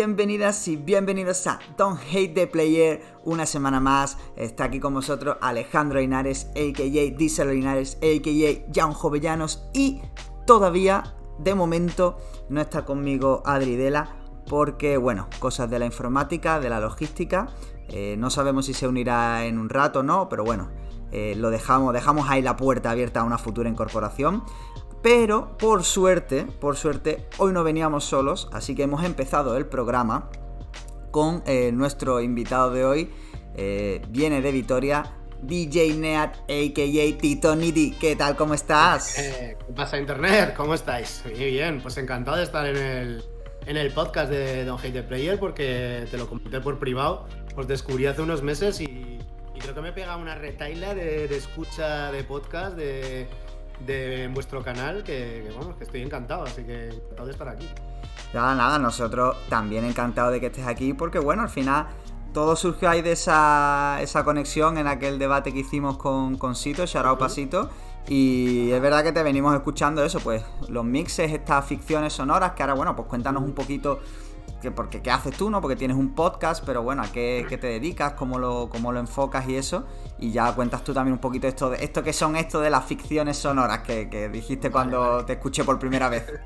bienvenidas y bienvenidos a Don't Hate the Player. Una semana más está aquí con vosotros Alejandro Linares, a.k.a. Diesel Linares, a.k.a. Jan Jovellanos y todavía, de momento, no está conmigo Adri Dela porque, bueno, cosas de la informática, de la logística. Eh, no sabemos si se unirá en un rato o no, pero bueno, eh, lo dejamos, dejamos ahí la puerta abierta a una futura incorporación. Pero por suerte, por suerte, hoy no veníamos solos, así que hemos empezado el programa con eh, nuestro invitado de hoy. Eh, viene de Vitoria, DJ Neat, a.k.a. Tito Nidi. ¿Qué tal? ¿Cómo estás? Eh, ¿Qué pasa, Internet? ¿Cómo estáis? Muy bien, pues encantado de estar en el, en el podcast de Don Hate the Player porque te lo comenté por privado. Os descubrí hace unos meses y, creo que me pega una retaila de, de escucha de podcast, de de vuestro canal que, bueno, que estoy encantado, así que encantado de estar aquí. Nada, nada, nosotros también encantados de que estés aquí porque bueno, al final todo surgió ahí de esa, esa conexión en aquel debate que hicimos con, con Sito, Sharao Pasito. Y es verdad que te venimos escuchando eso, pues los mixes, estas ficciones sonoras, que ahora, bueno, pues cuéntanos un poquito que porque qué haces tú, ¿no? Porque tienes un podcast, pero bueno, ¿a qué, te dedicas? ¿Cómo lo, ¿Cómo lo enfocas y eso? Y ya cuentas tú también un poquito esto de esto que son esto de las ficciones sonoras que, dijiste cuando te escuché por primera vez.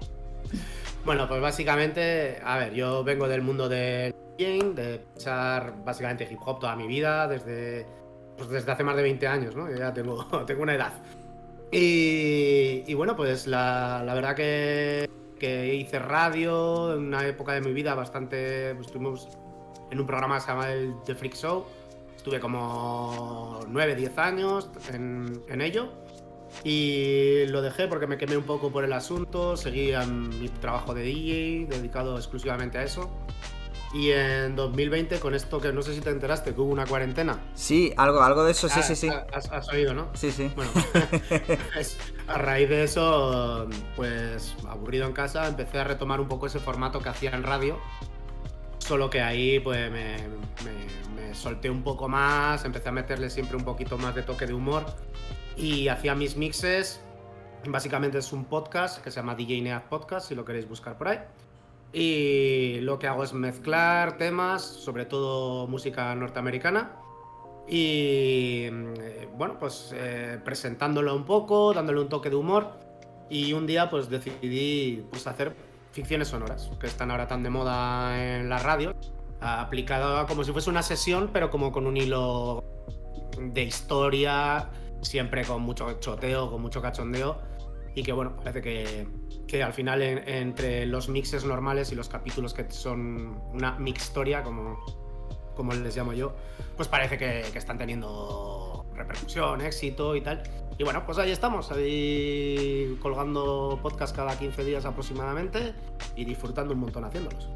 Bueno, pues básicamente, a ver, yo vengo del mundo del game, de echar básicamente hip hop toda mi vida, desde, pues desde hace más de 20 años, ¿no? Yo ya tengo, tengo una edad. Y, bueno, pues la, la verdad que que hice radio en una época de mi vida bastante. Pues, estuvimos en un programa que se llama el The Freak Show. Estuve como 9, 10 años en, en ello. Y lo dejé porque me quemé un poco por el asunto. Seguía mi trabajo de DJ, dedicado exclusivamente a eso. Y en 2020, con esto que no sé si te enteraste, que hubo una cuarentena. Sí, algo, algo de eso, sí, sí, sí. Has, oído, ¿no? Sí, sí. Bueno, a raíz de eso, pues aburrido en casa, empecé a retomar un poco ese formato que hacía en radio. Solo que ahí, pues me, me, solté un poco más, empecé a meterle siempre un poquito más de toque de humor. Y hacía mis mixes. Básicamente es un podcast que se llama DJ Neat Podcast, si lo queréis buscar por ahí. Y lo que hago es mezclar temas, sobre todo música norteamericana. Y eh, bueno, pues eh, presentándolo un poco, dándole un toque de humor. Y un día pues decidí pues, hacer ficciones sonoras, que están ahora tan de moda en la radio. Aplicada como si fuese una sesión, pero como con un hilo de historia, siempre con mucho choteo, con mucho cachondeo. Y que bueno, parece que, que al final entre los mixes normales y los capítulos que son una mixtoria, como, como les llamo yo, pues parece que, están teniendo repercusión, éxito y tal. Y bueno, pues ahí estamos, ahí colgando podcast cada 15 días aproximadamente y disfrutando un montón haciéndolos.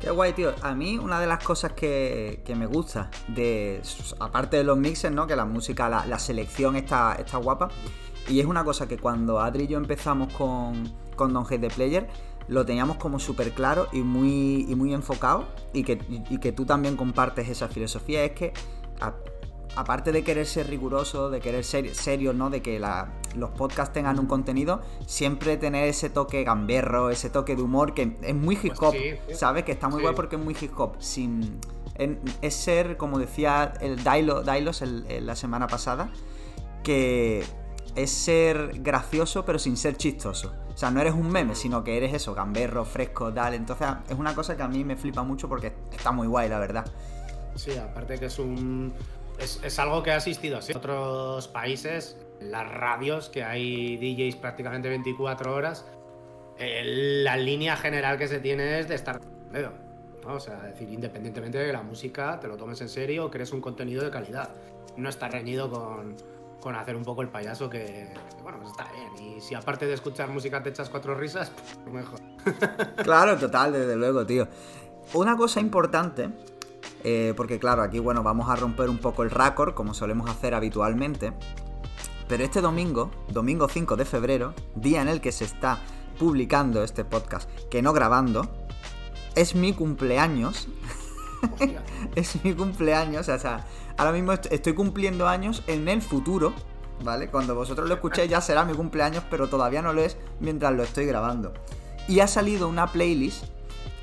Qué guay, tío. A mí una de las cosas que, me gusta, de aparte de los mixes, ¿no? Que la música, la, selección está, está guapa. Y es una cosa que cuando Adri y yo empezamos con, con Don Hate the Player, lo teníamos como súper claro y muy, y muy enfocado y que, que tú también compartes esa filosofía, es que aparte de querer ser riguroso, de querer ser serio, ¿no? De que los podcasts tengan un contenido, siempre tener ese toque gamberro, ese toque de humor que es muy hip hop, pues ¿sabes? Que está muy guay porque es muy hip hop, sin... es ser, como decía el Dailos la semana pasada, que es ser gracioso pero sin ser chistoso. O sea, no eres un meme, sino que eres eso, gamberro, fresco, tal. Entonces es una cosa que a mí me flipa mucho porque está muy guay, la verdad. Sí, aparte que es un... Es, algo que ha asistido en otros países, las radios, que hay DJs prácticamente 24 horas, eh, la línea general que se tiene es de estar... ¿no? O sea, decir, independientemente de que la música te lo tomes en serio o crees un contenido de calidad. No está reñido con con hacer un poco el payaso que, bueno, pues está bien. Y si aparte de escuchar música te echas cuatro risas, pues mejor. claro, total, desde luego, tío. Una cosa importante, eh, porque claro, aquí, bueno, vamos a romper un poco el récord, como solemos hacer habitualmente. Pero este domingo, domingo 5 de febrero, día en el que se está publicando este podcast, que no grabando, es mi cumpleaños. es mi cumpleaños, o sea, ahora mismo estoy cumpliendo años en el futuro, ¿vale? Cuando vosotros lo escuchéis ya será mi cumpleaños, pero todavía no lo es mientras lo estoy grabando. Y ha salido una playlist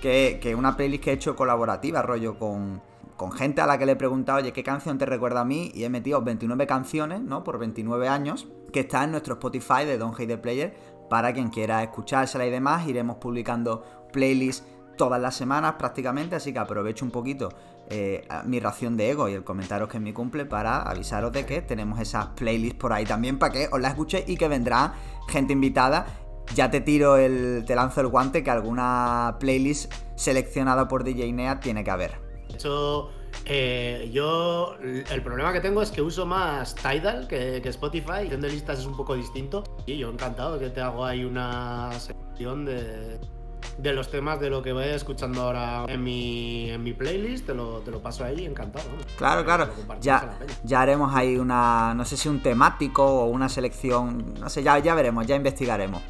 que es una playlist que he hecho colaborativa, rollo, con, con gente a la que le he preguntado, oye, ¿qué canción te recuerda a mí? Y he metido 29 canciones, ¿no? Por 29 años, que está en nuestro Spotify de Don Hate the Player, para quien quiera escuchársela y demás. Iremos publicando playlists todas las semanas prácticamente, así que aprovecho un poquito eh, mi ración de ego y el comentario que es mi cumple para avisaros de que tenemos esas playlists por ahí también para que os las escuchéis y que vendrá gente invitada. Ya te tiro el, te lanzo el guante que alguna playlist seleccionada por DJ Nea tiene que haber. De hecho, eh, yo el problema que tengo es que uso más Tidal que, Spotify. Y de listas es un poco distinto. Y yo encantado que te hago ahí una sección de, los temas de lo que voy escuchando ahora en mi, en mi playlist. Te lo, te lo paso ahí, encantado. Claro, claro. Ya, ya haremos ahí una, no sé si un temático o una selección. No sé, ya, ya veremos, ya investigaremos.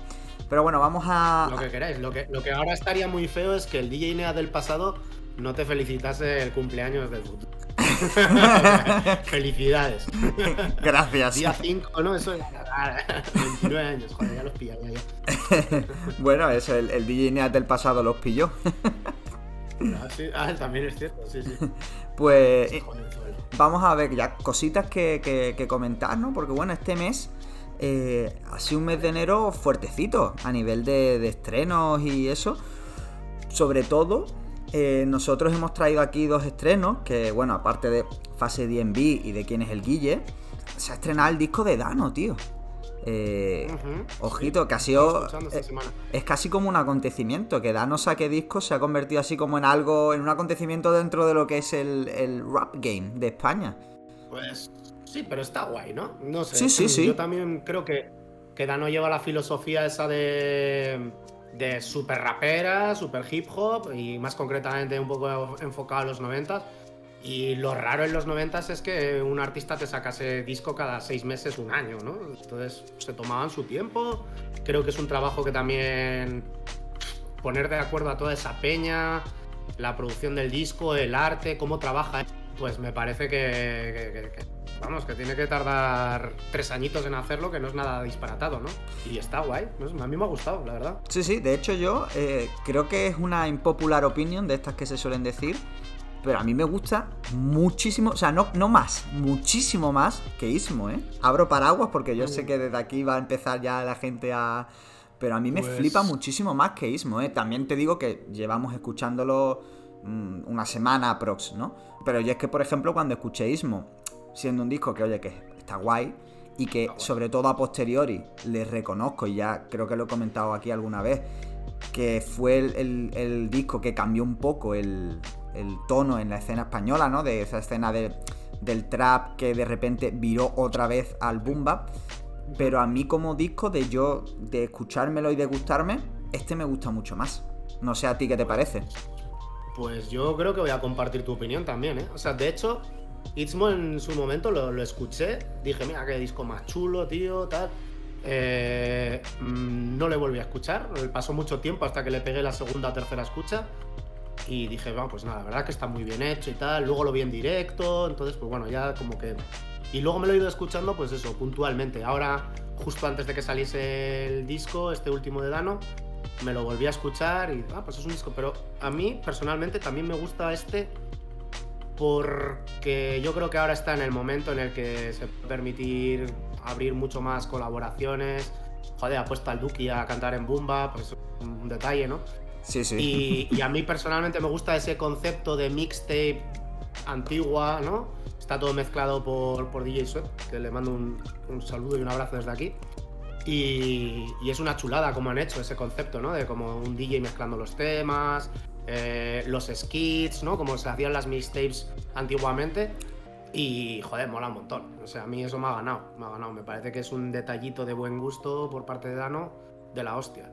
Pero bueno, vamos a. Lo que queráis. Lo que, lo que ahora estaría muy feo es que el DJ NEA del pasado no te felicitase el cumpleaños del futuro. Felicidades. Gracias. Día 5, ¿no? Eso es. 29 años, joder, ya los pillaría yo. bueno, eso, el, el DJ NEA del pasado los pilló. ah, sí. ah, también es cierto, sí, sí. Pues. vamos a ver ya cositas que, que, comentar, ¿no? Porque bueno, este mes. Eh, ha sido un mes de enero fuertecito a nivel de, de estrenos y eso. Sobre todo eh, nosotros hemos traído aquí dos estrenos, que bueno, aparte de Fase DNB y de quién es el Guille, se ha estrenado el disco de Dano, tío. Eh, ojito, que ha sido. Eh, es casi como un acontecimiento. Que Dano saque disco se ha convertido así como en algo. En un acontecimiento dentro de lo que es el, rap game de España. Pues sí, pero está guay, ¿no? No sé. Sí, sí, sí. Yo también creo que, que Dano lleva la filosofía esa de de super rapera, super hip hop y más concretamente un poco enfocado a los 90. Y lo raro en los 90 es que un artista te sacase disco cada seis meses, un año, ¿no? Entonces se tomaban su tiempo. Creo que es un trabajo que también poner de acuerdo a toda esa peña, la producción del disco, el arte, cómo trabaja, pues me parece que vamos, que tiene que tardar tres añitos en hacerlo, que no es nada disparatado, ¿no? Y está guay, a mí me ha gustado, la verdad. Sí, sí, de hecho yo eh, creo que es una impopular opinión de estas que se suelen decir, pero a mí me gusta muchísimo, o sea, no, no más, muchísimo más que Ismo, ¿eh? Abro paraguas porque yo sé que desde aquí va a empezar ya la gente a... Pero a mí me pues flipa muchísimo más que Ismo, ¿eh? También te digo que llevamos escuchándolo mm, una semana aprox, ¿no? Pero yo es que, por ejemplo, cuando escuché Ismo siendo un disco que, oye, que está guay y que sobre todo a posteriori le reconozco, y ya creo que lo he comentado aquí alguna vez, que fue el, disco que cambió un poco el, tono en la escena española, ¿no? De esa escena del trap que de repente viró otra vez al boom bap. Pero a mí como disco de yo, de escuchármelo y de gustarme, este me gusta mucho más. No sé a ti qué te parece. Pues yo creo que voy a compartir tu opinión también, ¿eh? O sea, de hecho, Itzmo en su momento lo, escuché, dije, mira, qué disco más chulo, tío, tal. Eh, mm, no le volví a escuchar, pasó mucho tiempo hasta que le pegué la segunda o tercera escucha y dije, bueno, pues nada, la verdad que está muy bien hecho y tal. Luego lo vi en directo, entonces, pues bueno, ya como que. Y luego me lo he ido escuchando, pues eso, puntualmente. Ahora, justo antes de que saliese el disco, este último de Dano, me lo volví a escuchar y, ah, pues es un disco. Pero a mí, personalmente, también me gusta este porque yo creo que ahora está en el momento en el que se puede permitir abrir mucho más colaboraciones. Joder, ha puesto al Duki a cantar en Bumba, pues un detalle, ¿no? Sí, sí. Y, a mí personalmente me gusta ese concepto de mixtape antigua, ¿no? Está todo mezclado por, por DJ Sweat, que le mando un, saludo y un abrazo desde aquí. Y, y, es una chulada como han hecho ese concepto, ¿no? De como un DJ mezclando los temas, eh, los skits, ¿no? Como se hacían las mixtapes antiguamente. Y, joder, mola un montón. O sea, a mí eso me ha ganado, me ha ganado. Me parece que es un detallito de buen gusto por parte de Dano de la hostia.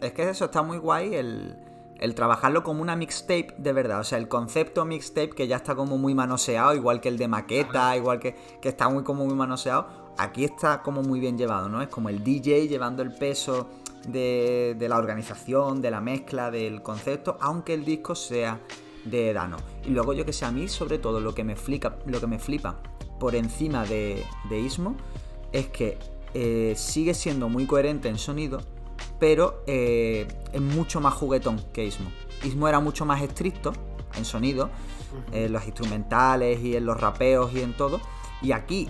Es que eso está muy guay, el, trabajarlo como una mixtape de verdad. O sea, el concepto mixtape que ya está como muy manoseado, igual que el de maqueta, igual que, que está muy como muy manoseado. Aquí está como muy bien llevado, ¿no? Es como el DJ llevando el peso de, la organización, de la mezcla, del concepto, aunque el disco sea de Dano. Y luego yo que sé, a mí sobre todo lo que me flipa, lo que me flipa por encima de, de Ismo es que eh, sigue siendo muy coherente en sonido, pero eh, es mucho más juguetón que Ismo. Ismo era mucho más estricto en sonido, en los instrumentales y en los rapeos y en todo. Y aquí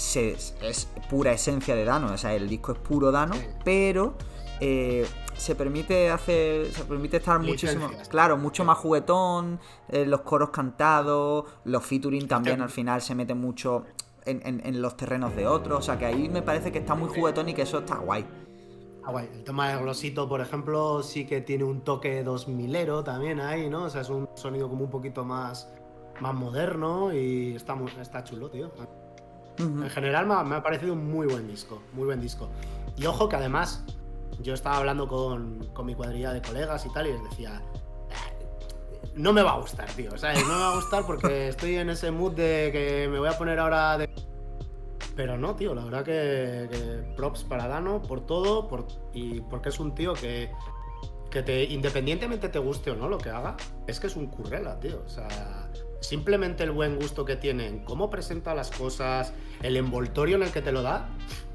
se, es pura esencia de Dano, o sea, el disco es puro Dano, pero eh, se permite hacer, se permite estar muchísimo, claro, mucho más juguetón, eh, los coros cantados, los featuring también al final se mete mucho en, los terrenos de otros, o sea que ahí me parece que está muy juguetón y que eso está guay. Ah, guay. El tema del glosito, por ejemplo, sí que tiene un toque 2000ero también ahí, ¿no? O sea, es un sonido como un poquito más, más moderno y está, está chulo, tío. En general me ha, parecido un muy buen disco, muy buen disco. Y ojo que además yo estaba hablando con, con mi cuadrilla de colegas y tal y les decía, no me va a gustar, tío. ¿sabes? No me va a gustar porque estoy en ese mood de que me voy a poner ahora de. Pero no, tío, la verdad que, props para Dano por todo por, y porque es un tío que, que te, independientemente te guste o no lo que haga, es que es un currela, tío. O sea, simplemente el buen gusto que tiene en cómo presenta las cosas, el envoltorio en el que te lo da,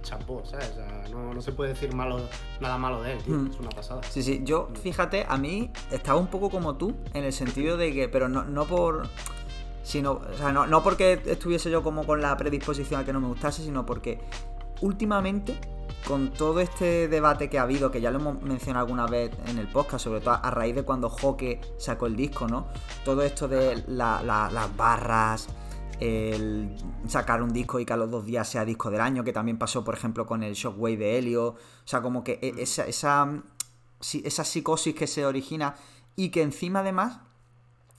champú, ¿sabes? no, se puede decir malo, nada malo de él, tío. Hmm. Es una pasada. Sí, sí, yo, fíjate, a mí estaba un poco como tú, en el sentido de que, pero no, no por. Sino, o sea, no, no porque estuviese yo como con la predisposición a que no me gustase, sino porque últimamente con todo este debate que ha habido, que ya lo hemos mencionado alguna vez en el podcast, sobre todo a raíz de cuando Joque sacó el disco, ¿no? Todo esto de las barras, el sacar un disco y que a los dos días sea disco del año, que también pasó, por ejemplo, con el Shockwave de Helio. O sea, como que e, esa, esa, esa psicosis que se origina y que encima además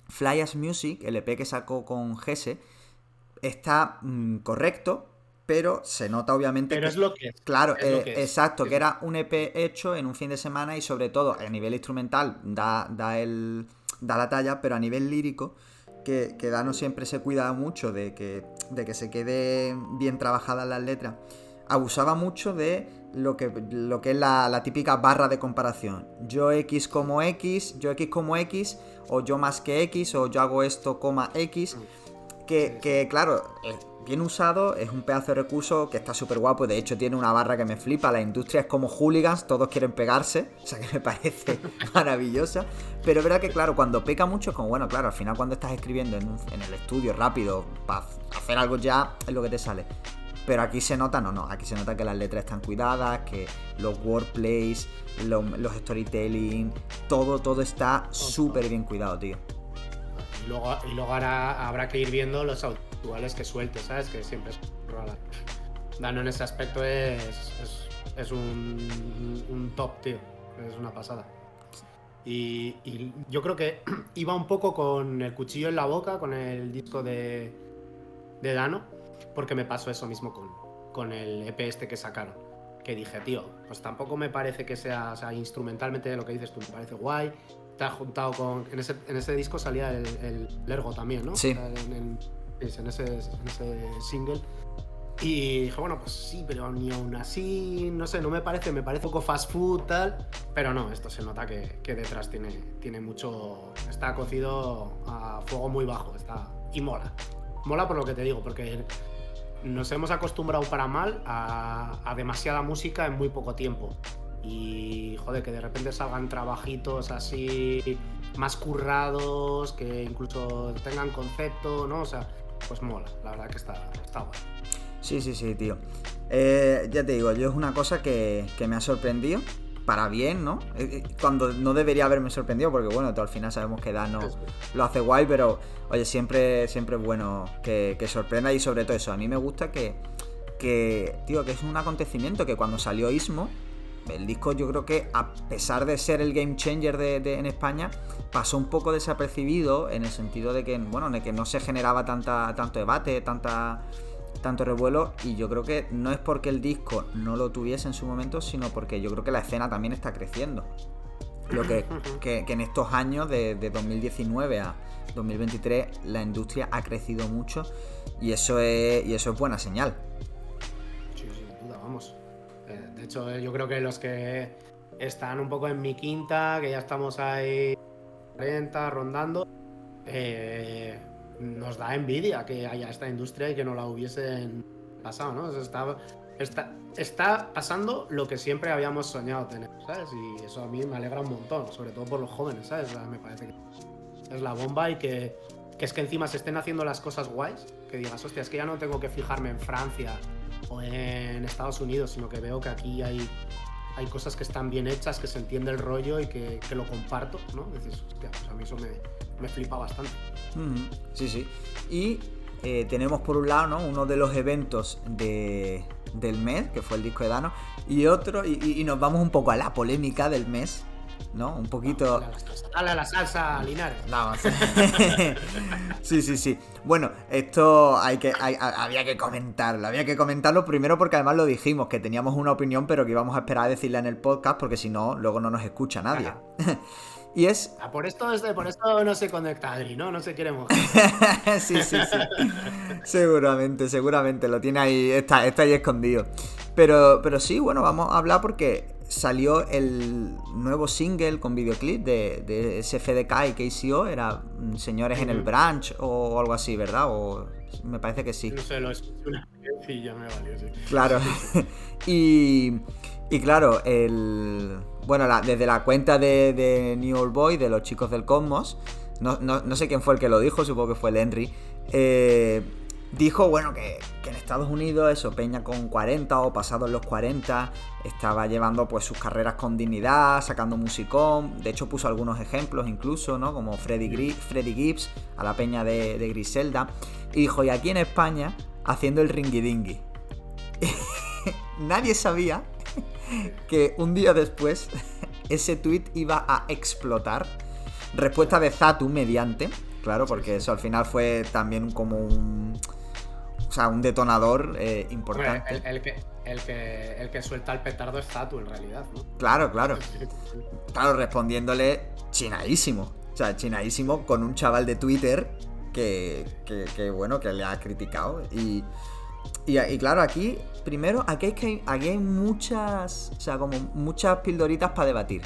Fly As Music, el EP que sacó con Gese, está mm, correcto, pero se nota obviamente pero es lo que claro eh, exacto que era un EP hecho en un fin de semana y sobre todo a nivel instrumental da, da el da la talla pero a nivel lírico que, que Dano siempre se cuida mucho de que, de que se quede bien trabajadas las letras abusaba mucho de lo que, lo que es la, la, típica barra de comparación. Yo X como X, yo X como X, o yo más que X, o yo hago esto, coma X. Mm. Que, que claro, eh, bien usado, es un pedazo de recurso que está súper guapo. De hecho, tiene una barra que me flipa. La industria es como hooligans, todos quieren pegarse. O sea que me parece maravillosa. Pero es verdad que, claro, cuando peca mucho, es como, bueno, claro, al final cuando estás escribiendo en, el estudio rápido para hacer algo ya, es lo que te sale. Pero aquí se nota, no, no, aquí se nota que las letras están cuidadas, que los wordplays, los, los storytelling, todo, todo está súper bien cuidado, tío. Y luego, y luego ahora habrá que ir viendo los actuales que suelte, ¿sabes? Que siempre es. Dano en ese aspecto es, es, un, top, tío. Es una pasada. Y, yo creo que iba un poco con el cuchillo en la boca con el disco de, de Dano, porque me pasó eso mismo con, con el EP este que sacaron. Que dije, tío, pues tampoco me parece que sea, o sea, instrumentalmente lo que dices tú, me parece guay, te has juntado con. En ese, en ese disco salía el, el Lergo también, ¿no? Sí. en, en, ese, single. Y dije, bueno, pues sí, pero ni aún así, no sé, no me parece, me parece un poco fast food, tal. Pero no, esto se nota que, que detrás tiene, tiene mucho. Está cocido a fuego muy bajo, está. Y mola. Mola por lo que te digo, porque nos hemos acostumbrado para mal a, a demasiada música en muy poco tiempo. Y joder, que de repente salgan trabajitos así más currados, que incluso tengan concepto, ¿no? O sea, pues mola, la verdad que está, está guay. Sí, sí, sí, tío. Eh, ya te digo, yo es una cosa que, me ha sorprendido, para bien, ¿no? Eh, eh, cuando no debería haberme sorprendido, porque bueno, tú al final sabemos que Dano lo hace guay, pero oye, siempre, siempre es bueno que, sorprenda y sobre todo eso, a mí me gusta que, que, tío, que es un acontecimiento que cuando salió Ismo, el disco yo creo que a pesar de ser el game changer de, en España, pasó un poco desapercibido en el sentido de que, bueno, de que no se generaba tanta, tanto debate, tanta, tanto revuelo y yo creo que no es porque el disco no lo tuviese en su momento, sino porque yo creo que la escena también está creciendo. Lo que, que, en estos años, de, de 2019 a 2023, la industria ha crecido mucho y eso es, y eso es buena señal. De hecho, eh, yo creo que los que están un poco en mi quinta, que ya estamos ahí 40, rondando, eh, nos da envidia que haya esta industria y que no la hubiesen pasado, ¿no? está, está, está pasando lo que siempre habíamos soñado tener, ¿sabes? Y eso a mí me alegra un montón, sobre todo por los jóvenes, ¿sabes? me parece que es la bomba y que, que es que encima se estén haciendo las cosas guays, que digas, hostia, es que ya no tengo que fijarme en Francia en Estados Unidos, sino que veo que aquí hay, hay cosas que están bien hechas, que se entiende el rollo y que, que lo comparto, ¿no? Dices, hostia, pues a mí eso me, me flipa bastante. Sí, sí. Y eh, tenemos por un lado, ¿no? Uno de los eventos de, del mes, que fue el disco de Dano, y otro, y, nos vamos un poco a la polémica del mes, ¿no? Un poquito. Dale a la salsa, Linares. Vamos. sí, sí, sí. Bueno, esto hay que, había que comentarlo. Había que comentarlo primero porque además lo dijimos, que teníamos una opinión, pero que íbamos a esperar a decirla en el podcast, porque si no, luego no nos escucha nadie. Y es. Ah, por esto, por esto no se conecta Adri, ¿no? No se quiere mojar. sí, sí, sí. seguramente, seguramente. Lo tiene ahí. Está, está ahí escondido. Pero, pero sí, bueno, vamos a hablar porque salió el nuevo single con videoclip de, de SFDK y KCO. Era mm, Señores en el Branch o algo así, ¿verdad? O me parece que sí. No sé, lo es una y ya me valió, sí. Claro. y, y claro, el bueno, desde la cuenta de, New Old Boy, de los chicos del Cosmos, no, sé quién fue el que lo dijo, supongo que fue el Henry, eh, dijo, bueno, que, en Estados Unidos eso, Peña con 40 o pasados los 40, estaba llevando pues sus carreras con dignidad, sacando musicón, de hecho puso algunos ejemplos incluso, ¿no? Como Freddy, Freddy Gibbs, a la Peña de, de Griselda, y dijo, y aquí en España, haciendo el ringidingui. Nadie sabía que un día después ese tweet iba a explotar. Respuesta de Zatu mediante, claro, porque eso al final fue también como un. O sea, un detonador eh, importante. el, que, el, que, el que suelta el petardo es Zatu en realidad, ¿no? Claro, claro. Claro, respondiéndole chinadísimo. O sea, chinadísimo con un chaval de Twitter que, que bueno, que le ha criticado. Y, y, claro, aquí, primero, aquí hay, que, aquí hay muchas, o sea, como muchas pildoritas para debatir.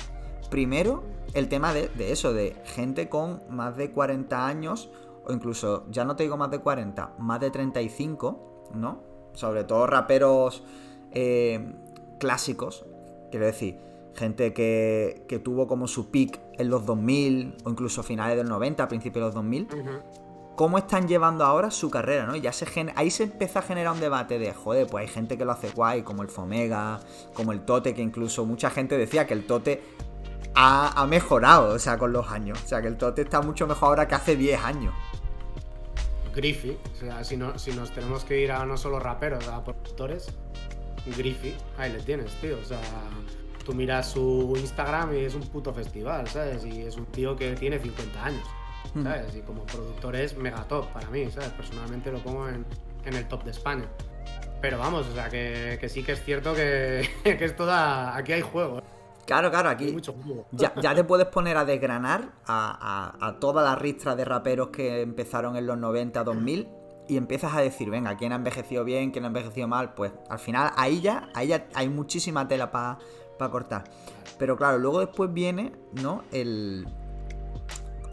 Primero, el tema de, eso, de gente con más de 40 años, o incluso, ya no te digo más de 40, más de 35, ¿no? Sobre todo raperos eh, clásicos, quiero decir, gente que, que, tuvo como su peak en los 2000, o incluso finales del 90, principios de los 2000, cómo están llevando ahora su carrera, ¿no? ya se ahí se empieza a generar un debate de, joder, pues hay gente que lo hace guay, como el Fomega, como el Tote, que incluso mucha gente decía que el Tote ha, mejorado, o sea, con los años. O sea, que el Tote está mucho mejor ahora que hace 10 años. Griffy, o sea, si, no, si nos tenemos que ir a no solo raperos, a productores, Griffy, ahí le tienes, tío. O sea, tú miras su Instagram y es un puto festival, ¿sabes? Y es un tío que tiene 50 años. Hmm. ¿sabes? Y como productor es mega top para mí, ¿sabes? Personalmente lo pongo en, el top de España. Pero vamos, o sea, que, sí que es cierto que, que es toda. Aquí hay juego. ¿eh? Claro, claro, aquí Ya, te puedes poner a desgranar a, toda la ristra de raperos que empezaron en los 90, 2000 y empiezas a decir, venga, quién ha envejecido bien, quién ha envejecido mal. Pues al final ahí ya, ahí ya hay muchísima tela para cortar. Pero claro, luego después viene, ¿no? El,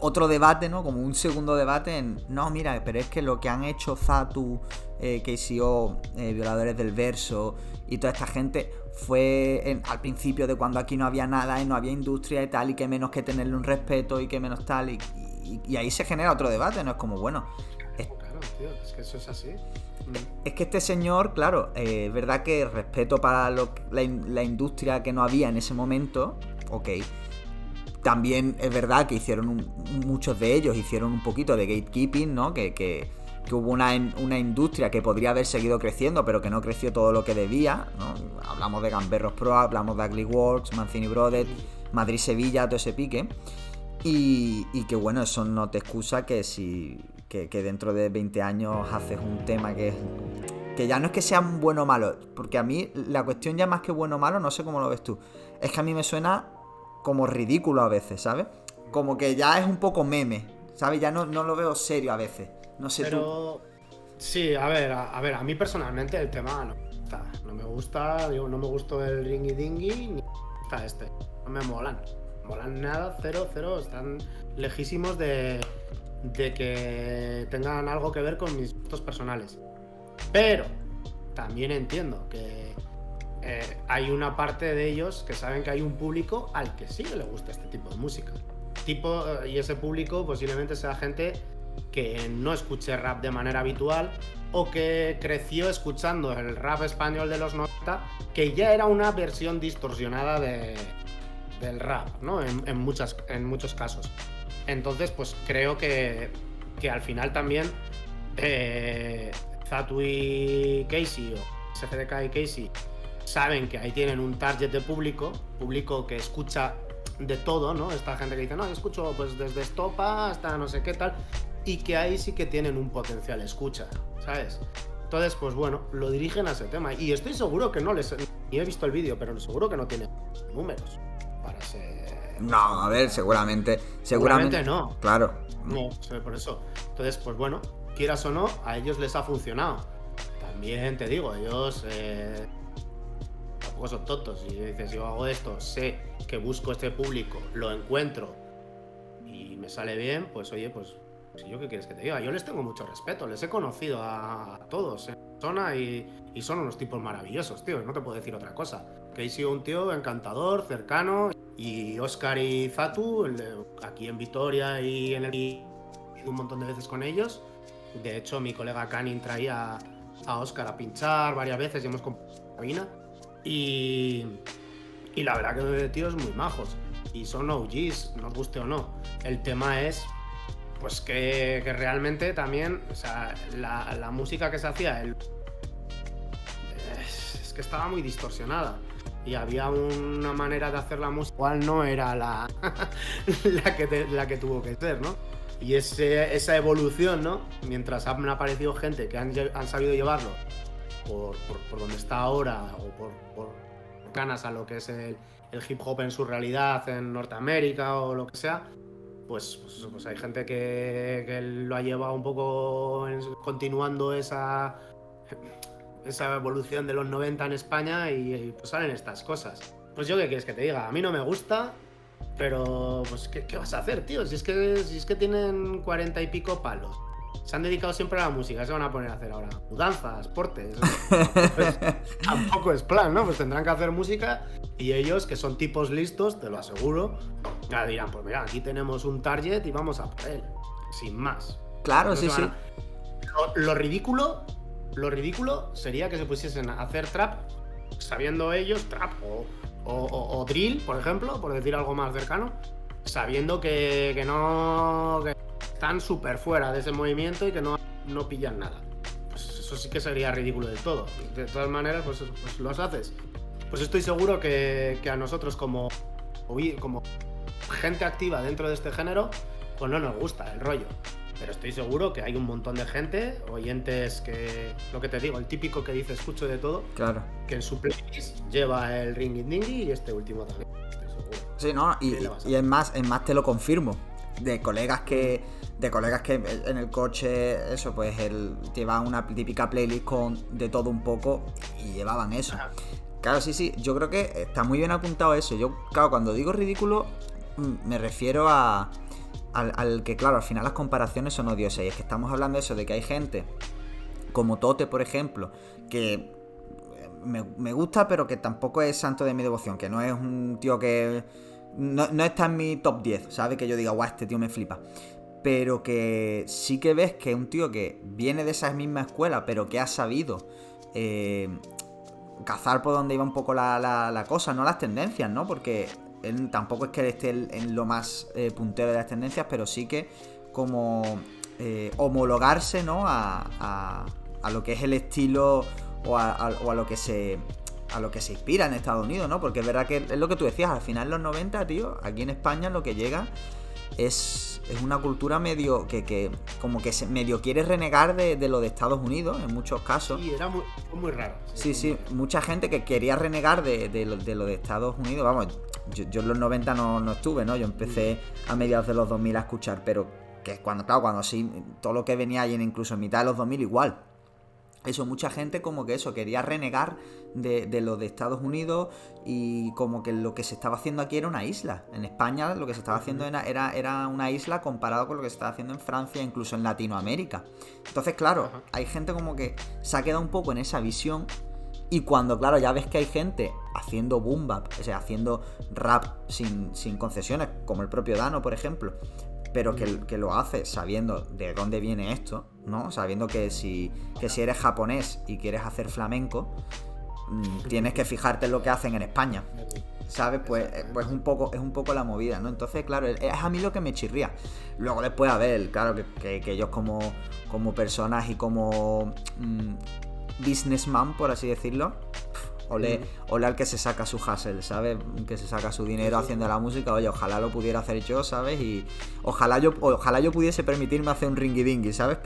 otro debate, ¿no? Como un segundo debate en, no, mira, pero es que lo que han hecho Zatu, eh, KCO, eh, Violadores del Verso y toda esta gente fue al principio de cuando aquí no había nada y no había industria y tal, y que menos que tenerle un respeto y que menos tal, y, ahí se genera otro debate, ¿no? Es como, bueno... Es, claro, tío, es que eso es así. Es que este señor, claro, eh, es verdad que respeto para la, la industria que no había en ese momento, ok también es verdad que hicieron muchos de ellos hicieron un poquito de gatekeeping, ¿no? Que, hubo una, una, industria que podría haber seguido creciendo, pero que no creció todo lo que debía, ¿no? Hablamos de Gamberros Pro, hablamos de Ugly Works, Mancini Brothers, Madrid-Sevilla, todo ese pique. Y, que bueno, eso no te excusa que si que, dentro de 20 años haces un tema que, que ya no es que sea un bueno o malo, porque a mí la cuestión ya más que bueno o malo, no sé cómo lo ves tú, es que a mí me suena como ridículo a veces, ¿sabes? Como que ya es un poco meme, ¿sabes? Ya no, no lo veo serio a veces. No sé Pero... Sí, a ver, a, ver, a mí personalmente el tema no me gusta. No me gusta, digo, no me gustó el ringy dingy ni está este. No me molan. Molan nada, cero, cero. Están lejísimos de, de que tengan algo que ver con mis gustos personales. Pero también entiendo que eh, hay una parte de ellos que saben que hay un público al que sí le gusta este tipo de música. Tipo, eh, y ese público posiblemente sea gente que no escuche rap de manera habitual o que creció escuchando el rap español de los 90, que ya era una versión distorsionada de, del rap, ¿no? En, muchas, en muchos casos. Entonces, pues creo que, que al final también eh, Zatu y Casey o SFDK y Casey saben que ahí tienen un target de público, público que escucha de todo, ¿no? Esta gente que dice, no, escucho pues desde estopa hasta no sé qué tal, y que ahí sí que tienen un potencial escucha, ¿sabes? Entonces, pues bueno, lo dirigen a ese tema. Y estoy seguro que no les. Ni he visto el vídeo, pero seguro que no tiene números para ser. No, a ver, seguramente. Seguramente, no. Claro. No, por eso. Entonces, pues bueno, quieras o no, a ellos les ha funcionado. También te digo, ellos. Eh, tampoco son tontos. Si dices, yo hago esto, sé que busco este público, lo encuentro y me sale bien, pues oye, pues si yo qué quieres que te diga, yo les tengo mucho respeto, les he conocido a, todos en persona y, son unos tipos maravillosos, tío, no te puedo decir otra cosa. Que he sido un tío encantador, cercano, y Oscar y Zatu, aquí en Vitoria y en el un montón de veces con ellos. De hecho, mi colega Canin traía a Oscar a pinchar varias veces y hemos compartido cabina. Y, y la verdad que tíos muy majos. Y son OGs, nos guste o no. El tema es pues que, realmente también, o sea, la, música que se hacía, el, es, que estaba muy distorsionada. Y había una manera de hacer la música, cual no era la, la, que la que tuvo que ser, ¿no? Y ese, esa evolución, ¿no? Mientras han aparecido gente que han, sabido llevarlo por, donde está ahora o por, por, ganas a lo que es el, el hip hop en su realidad en Norteamérica o lo que sea, pues, pues, pues, hay gente que, lo ha llevado un poco continuando esa, esa evolución de los 90 en España y, pues salen estas cosas. Pues yo qué quieres que te diga, a mí no me gusta, pero pues ¿qué, vas a hacer, tío? Si es que, si es que tienen cuarenta y pico palos se han dedicado siempre a la música, se van a poner a hacer ahora mudanzas, portes. Pues, tampoco es plan, ¿no? Pues tendrán que hacer música y ellos, que son tipos listos, te lo aseguro, ya dirán, pues mira, aquí tenemos un target y vamos a por él, sin más. Claro, sí, sí. Lo, ridículo, lo ridículo sería que se pusiesen a hacer trap, sabiendo ellos, trap o, drill, por ejemplo, por decir algo más cercano, sabiendo que, que no están súper fuera de ese movimiento y que no, no pillan nada. Pues eso sí que sería ridículo del todo. De todas maneras, pues, pues los haces. Pues estoy seguro que, a nosotros como, como gente activa dentro de este género, pues no nos gusta el rollo. Pero estoy seguro que hay un montón de gente, oyentes que, lo que te digo, el típico que dice escucho de todo, claro. que en su playlist lleva el Ring Dingy y este último también. Sí, no, y, y, es más, es más te lo confirmo. De colegas que, de colegas que en el coche, eso, pues él llevaba una típica playlist con de todo un poco y llevaban eso. Claro, sí, sí, yo creo que está muy bien apuntado eso. Yo, claro, cuando digo ridículo, mm, me refiero a, al, que, claro, al final las comparaciones son odiosas. Y es que estamos hablando de eso, de que hay gente como Tote, por ejemplo, que me, gusta, pero que tampoco es santo de mi devoción, que no es un tío que... No, no está en mi top 10, ¿sabes? Que yo diga, guau, este tío me flipa pero que sí que ves que un tío que viene de esa misma escuela, pero que ha sabido eh, cazar por donde iba un poco la, cosa, no las tendencias, ¿no? Porque él tampoco es que esté en lo más eh, puntero de las tendencias, pero sí que como eh, homologarse, ¿no? A, lo que es el estilo o a, lo que se a lo que se inspira en Estados Unidos, ¿no? Porque es verdad que es lo que tú decías, al final los 90, tío, aquí en España lo que llega es, una cultura medio que, como que se medio quiere renegar de, lo de Estados Unidos en muchos casos. Sí, era muy, muy raro. Sí, sí, mucha gente que quería renegar de, lo, de Estados Unidos. Vamos, yo, en los 90 no, estuve, ¿no? Yo empecé a mediados de los 2000 a escuchar, pero que cuando, claro, cuando sí, todo lo que venía ahí, incluso en mitad de los 2000 igual. Eso, mucha gente como que eso, quería renegar de, de, lo de Estados Unidos y como que lo que se estaba haciendo aquí era una isla. En España lo que se estaba haciendo era, era una isla comparado con lo que se estaba haciendo en Francia, incluso en Latinoamérica. Entonces, claro, hay gente como que se ha quedado un poco en esa visión y cuando, claro, ya ves que hay gente haciendo boom bap, o sea, haciendo rap sin, sin concesiones, como el propio Dano, por ejemplo, pero que, que, lo hace sabiendo de dónde viene esto, ¿no? Sabiendo que si, que si eres japonés y quieres hacer flamenco, mm, tienes que fijarte en lo que hacen en España. ¿Sabes? Pues, eh, pues un poco, es un poco la movida, ¿no? Entonces, claro, es a mí lo que me chirría. Luego después, a ver, claro, que, que ellos como, como personas y como mm, businessman, por así decirlo, Ole, ole, al que se saca su hustle, ¿sabes? Que se saca su dinero haciendo la música. Oye, ojalá lo pudiera hacer yo, ¿sabes? Y ojalá yo, ojalá yo pudiese permitirme hacer un ringy dingy, ¿sabes?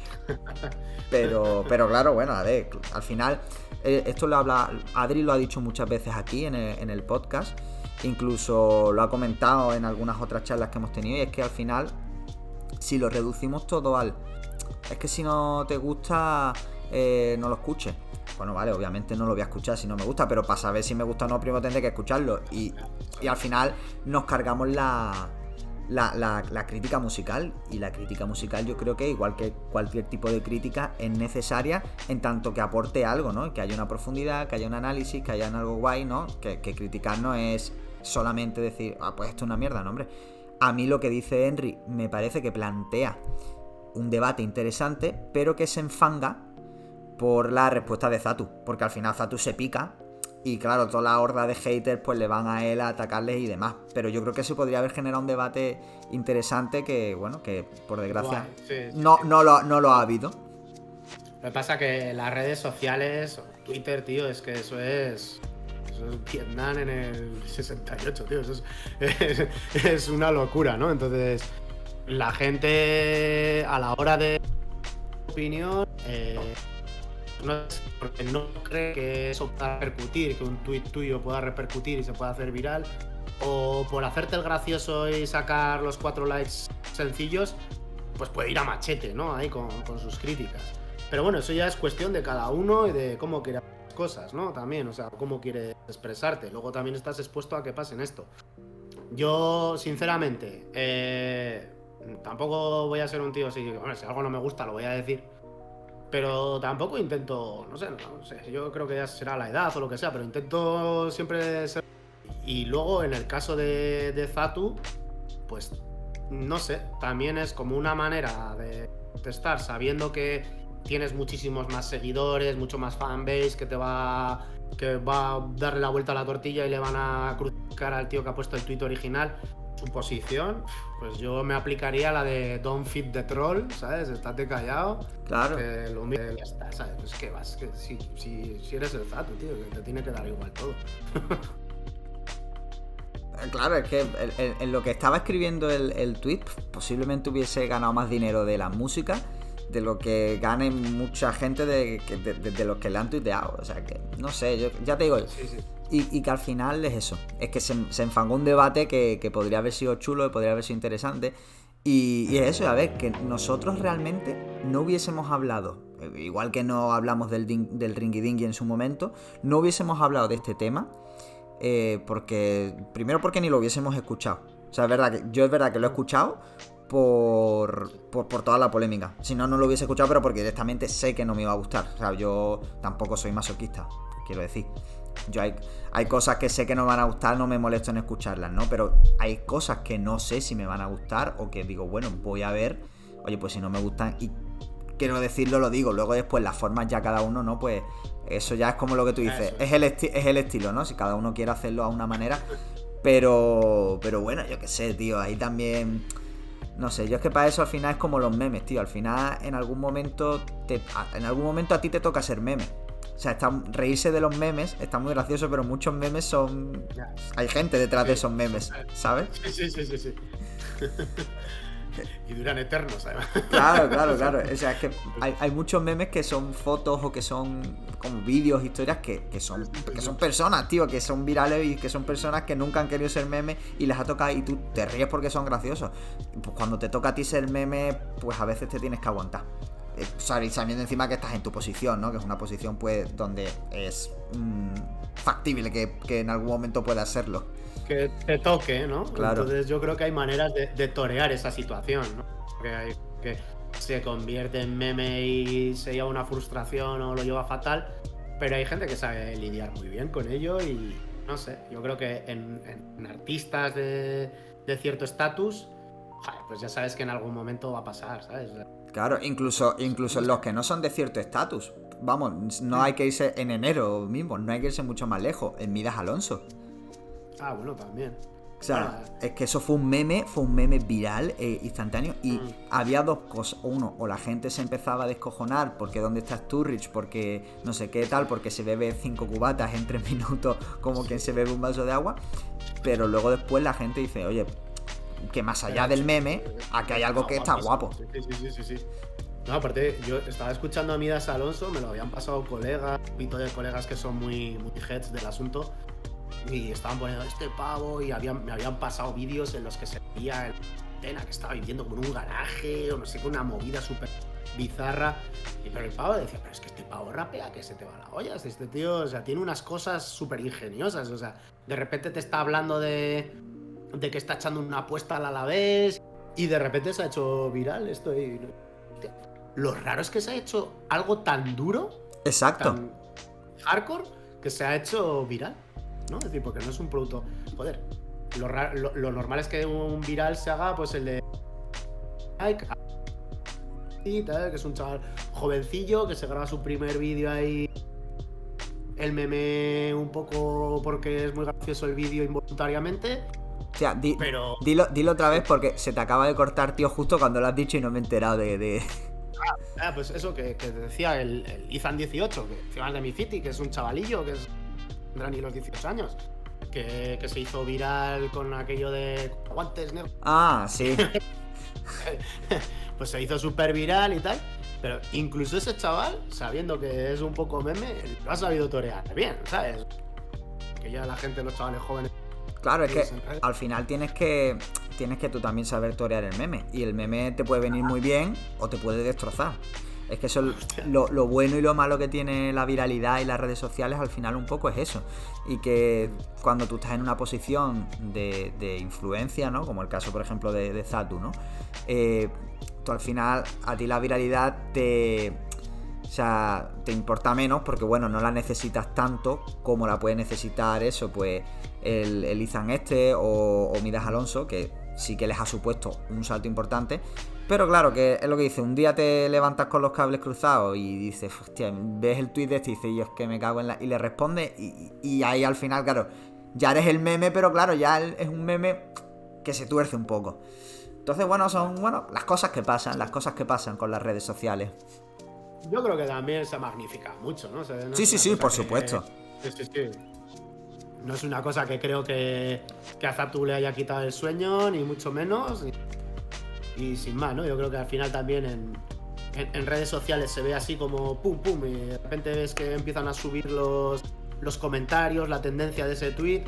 pero, pero claro, bueno, a ver, al final, eh, esto lo habla, Adri lo ha dicho muchas veces aquí en el, en el podcast, incluso lo ha comentado en algunas otras charlas que hemos tenido, y es que al final, si lo reducimos todo al, es que si no te gusta, eh, no lo escuches bueno, vale, obviamente no lo voy a escuchar si no me gusta, pero para saber si me gusta o no, primero tendré que escucharlo. Y, al final nos cargamos la, la, crítica musical. Y la crítica musical yo creo que igual que cualquier tipo de crítica es necesaria en tanto que aporte algo, ¿no? Que haya una profundidad, que haya un análisis, que haya algo guay, ¿no? Que, que criticar no es solamente decir, ah, pues esto es una mierda, no, hombre. A mí lo que dice Henry me parece que plantea un debate interesante, pero que se enfanga por la respuesta de Zatu, porque al final Zatu se pica y claro, toda la horda de haters pues le van a él a atacarles y demás. Pero yo creo que se podría haber generado un debate interesante que, bueno, que por desgracia no, no, lo, no lo ha habido. Lo que pasa que las redes sociales, Twitter, tío, es que eso es... Eso es Vietnam en el 68, tío. Eso es, es una locura, ¿no? Entonces, la gente a la hora de opinión... Eh, no porque no cree que eso pueda repercutir, que un tuit tuyo pueda repercutir y se pueda hacer viral, o por hacerte el gracioso y sacar los cuatro likes sencillos, pues puede ir a machete, ¿no? Ahí con, sus críticas. Pero bueno, eso ya es cuestión de cada uno y de cómo quiere las cosas, ¿no? También, o sea, cómo quiere expresarte. Luego también estás expuesto a que pasen esto. Yo, sinceramente, eh, tampoco voy a ser un tío así, bueno, si algo no me gusta lo voy a decir pero tampoco intento, no sé, no sé, yo creo que ya será la edad o lo que sea, pero intento siempre ser... Y luego en el caso de, Zatu, pues no sé, también es como una manera de, estar sabiendo que tienes muchísimos más seguidores, mucho más fanbase, que te va que va a darle la vuelta a la tortilla y le van a cruzar al tío que ha puesto el tweet original su posición, pues yo me aplicaría la de Don't Fit the Troll, ¿sabes? Estate callado. Claro. Lo ya está, ¿sabes? Pues que vas, que si, si, si eres el Zato, tío, que te tiene que dar igual todo. Claro, es que en, lo que estaba escribiendo el, el tweet, posiblemente hubiese ganado más dinero de la música de lo que gane mucha gente de, de, los que le han tuiteado. O sea que, no sé, yo ya te digo. Sí, sí. Y, que al final es eso, es que se, enfangó un debate que, podría haber sido chulo, que podría haber sido interesante. Y, es eso, a ver, que nosotros realmente no hubiésemos hablado, igual que no hablamos del, del ringy dingy en su momento, no hubiésemos hablado de este tema, eh, porque, primero porque ni lo hubiésemos escuchado. O sea, es verdad que yo es verdad que lo he escuchado por, por, por, toda la polémica. Si no, no lo hubiese escuchado, pero porque directamente sé que no me iba a gustar. O sea, yo tampoco soy masoquista, quiero decir. Yo hay, hay cosas que sé que no van a gustar, no me molesto en escucharlas, ¿no? Pero hay cosas que no sé si me van a gustar o que digo, bueno, voy a ver. Oye, pues si no me gustan y quiero decirlo, lo digo. Luego después las formas ya cada uno, ¿no? Pues eso ya es como lo que tú dices. Es el, es el estilo, ¿no? Si cada uno quiere hacerlo a una manera. Pero, pero bueno, yo qué sé, tío. Ahí también... No sé, yo es que para eso al final es como los memes, tío. Al final, en algún momento, te, en algún momento a ti te toca ser meme. O sea, está, reírse de los memes está muy gracioso, pero muchos memes son. Hay gente detrás de esos memes, ¿sabes? Sí, sí, sí, sí. y duran eternos, además. Claro, claro, claro. O sea, es que hay, muchos memes que son fotos o que son como vídeos, historias que, son, que son personas, tío, que son virales y que son personas que nunca han querido ser memes y les ha tocado y tú te ríes porque son graciosos. Pues cuando te toca a ti ser meme, pues a veces te tienes que aguantar. Sabiendo encima que estás en tu posición, ¿no? Que es una posición, pues, donde es mm, factible que, en algún momento pueda serlo. Que te toque, ¿no? Claro. Entonces yo creo que hay maneras de, torear esa situación, ¿no? Que, hay, que se convierte en meme y se lleva una frustración o lo lleva fatal, pero hay gente que sabe lidiar muy bien con ello y no sé, yo creo que en, artistas de, cierto estatus, pues ya sabes que en algún momento va a pasar, ¿sabes? Claro, incluso, incluso los que no son de cierto estatus. Vamos, no hay que irse en enero mismo, no hay que irse mucho más lejos. En Midas Alonso. Ah, bueno, también. O sea, es que eso fue un meme, fue un meme viral e instantáneo y mm. había dos cosas. Uno, o la gente se empezaba a descojonar porque ¿dónde estás tú, Rich? Porque no sé qué tal, porque se bebe cinco cubatas en tres minutos como quien se bebe un vaso de agua. Pero luego después la gente dice, oye, que más allá del meme, aquí hay algo que está guapo. Sí, sí, sí, sí, No, aparte, yo estaba escuchando a Midas Alonso, me lo habían pasado colegas, un de colegas que son muy, muy heads del asunto, y estaban poniendo este pavo y habían, me habían pasado vídeos en los que se veía el Tena que estaba viviendo como en un garaje o no sé, con una movida súper bizarra. Y pero el pavo decía, pero es que este pavo rapea que se te va la olla. Este tío, o sea, tiene unas cosas súper ingeniosas. O sea, de repente te está hablando de, de que está echando una apuesta al Alavés y de repente se ha hecho viral esto. Y, lo raro es que se ha hecho algo tan duro. Exacto. Tan hardcore que se ha hecho viral. ¿no? Es decir, porque no es un producto. Joder, lo, normal es que un viral se haga, pues el de. que es un chaval jovencillo que se graba su primer vídeo ahí. El meme un poco porque es muy gracioso el vídeo involuntariamente. O sea, pero... dilo, dilo otra vez porque se te acaba de cortar, tío, justo cuando lo has dicho y no me he enterado de. Ah, ah, pues eso que, te decía el, Izan 18, que final de mi City, que es un chavalillo, que es tendrá ni los 18 años. Que, se hizo viral con aquello de guantes negros. Ah, sí. pues se hizo súper viral y tal. Pero incluso ese chaval, sabiendo que es un poco meme, lo ha sabido torear bien, ¿sabes? Que ya la gente, los chavales jóvenes. Claro, es que al final tienes que tienes que tú también saber torear el meme. Y el meme te puede venir muy bien o te puede destrozar. Es que eso lo, lo, bueno y lo malo que tiene la viralidad y las redes sociales al final un poco es eso. Y que cuando tú estás en una posición de, influencia, ¿no? Como el caso, por ejemplo, de, Zatu, ¿no? Eh, tú al final, a ti la viralidad te. O sea, te importa menos porque, bueno, no la necesitas tanto como la puede necesitar eso, pues el, el este o, o Midas Alonso, que sí que les ha supuesto un salto importante, pero claro, que es lo que dice, un día te levantas con los cables cruzados y dices, hostia, ves el tweet de este y dices, yo es que me cago en la... Y le responde y, ahí al final, claro, ya eres el meme, pero claro, ya es un meme que se tuerce un poco. Entonces, bueno, son bueno, las cosas que pasan, las cosas que pasan con las redes sociales. Yo creo que también se magnifica mucho, ¿no? sí, sí, sí, por supuesto. Sí, sí, sí. No es una cosa que creo que, que a Zatu le haya quitado el sueño, ni mucho menos y sin más, ¿no? Yo creo que al final también en, redes sociales se ve así como pum pum y de repente ves que empiezan a subir los, los comentarios, la tendencia de ese tweet,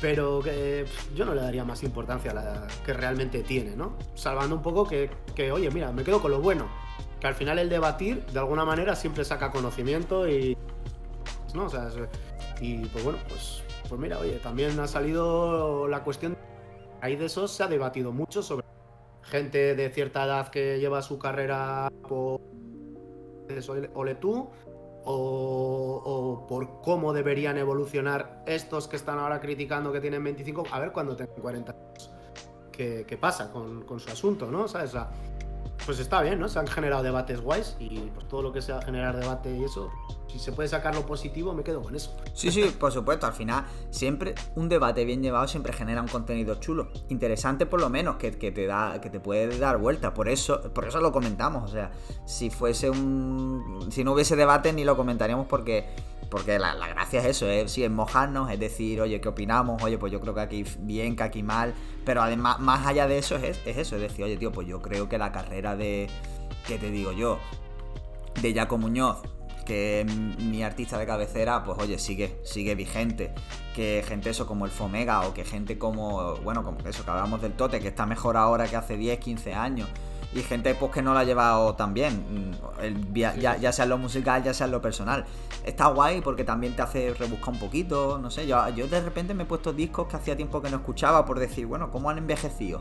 pero que yo no le daría más importancia a la que realmente tiene, ¿no? Salvando un poco que, que, oye, mira, me quedo con lo bueno, que al final el debatir de alguna manera siempre saca conocimiento y... ¿no? O sea, y pues bueno, pues, pues mira, oye, también ha salido la cuestión, ahí de eso se ha debatido mucho sobre gente de cierta edad que lleva su carrera por ole tú o, por cómo deberían evolucionar estos que están ahora criticando que tienen 25, a ver cuando tengan 40 años. ¿Qué, pasa con, con, su asunto, no? ¿Sabes? Pues está bien, ¿no? Se han generado debates guays y pues todo lo que sea generar debate y eso, si se puede sacar lo positivo, me quedo con eso. Sí, sí, por supuesto, al final siempre un debate bien llevado siempre genera un contenido chulo, interesante por lo menos, que, te da que te puede dar vuelta, por eso por eso lo comentamos, o sea, si fuese un si no hubiese debate ni lo comentaríamos porque porque la, gracia es eso, es, sí, es mojarnos, es decir, oye, ¿qué opinamos? Oye, pues yo creo que aquí bien, que aquí mal. Pero además, más allá de eso, es, eso, es decir, oye, tío, pues yo creo que la carrera de, ¿qué te digo yo? De Jaco Muñoz, que es mi artista de cabecera, pues oye, sigue, sigue vigente. Que gente eso como el Fomega o que gente como, bueno, como eso, que hablamos del Tote, que está mejor ahora que hace 10, 15 años y gente pues que no la ha llevado tan bien, mm, ya, sea en lo musical, ya sea en lo personal. Está guay porque también te hace rebuscar un poquito, no sé, yo, yo de repente me he puesto discos que hacía tiempo que no escuchaba por decir, bueno, ¿cómo han envejecido?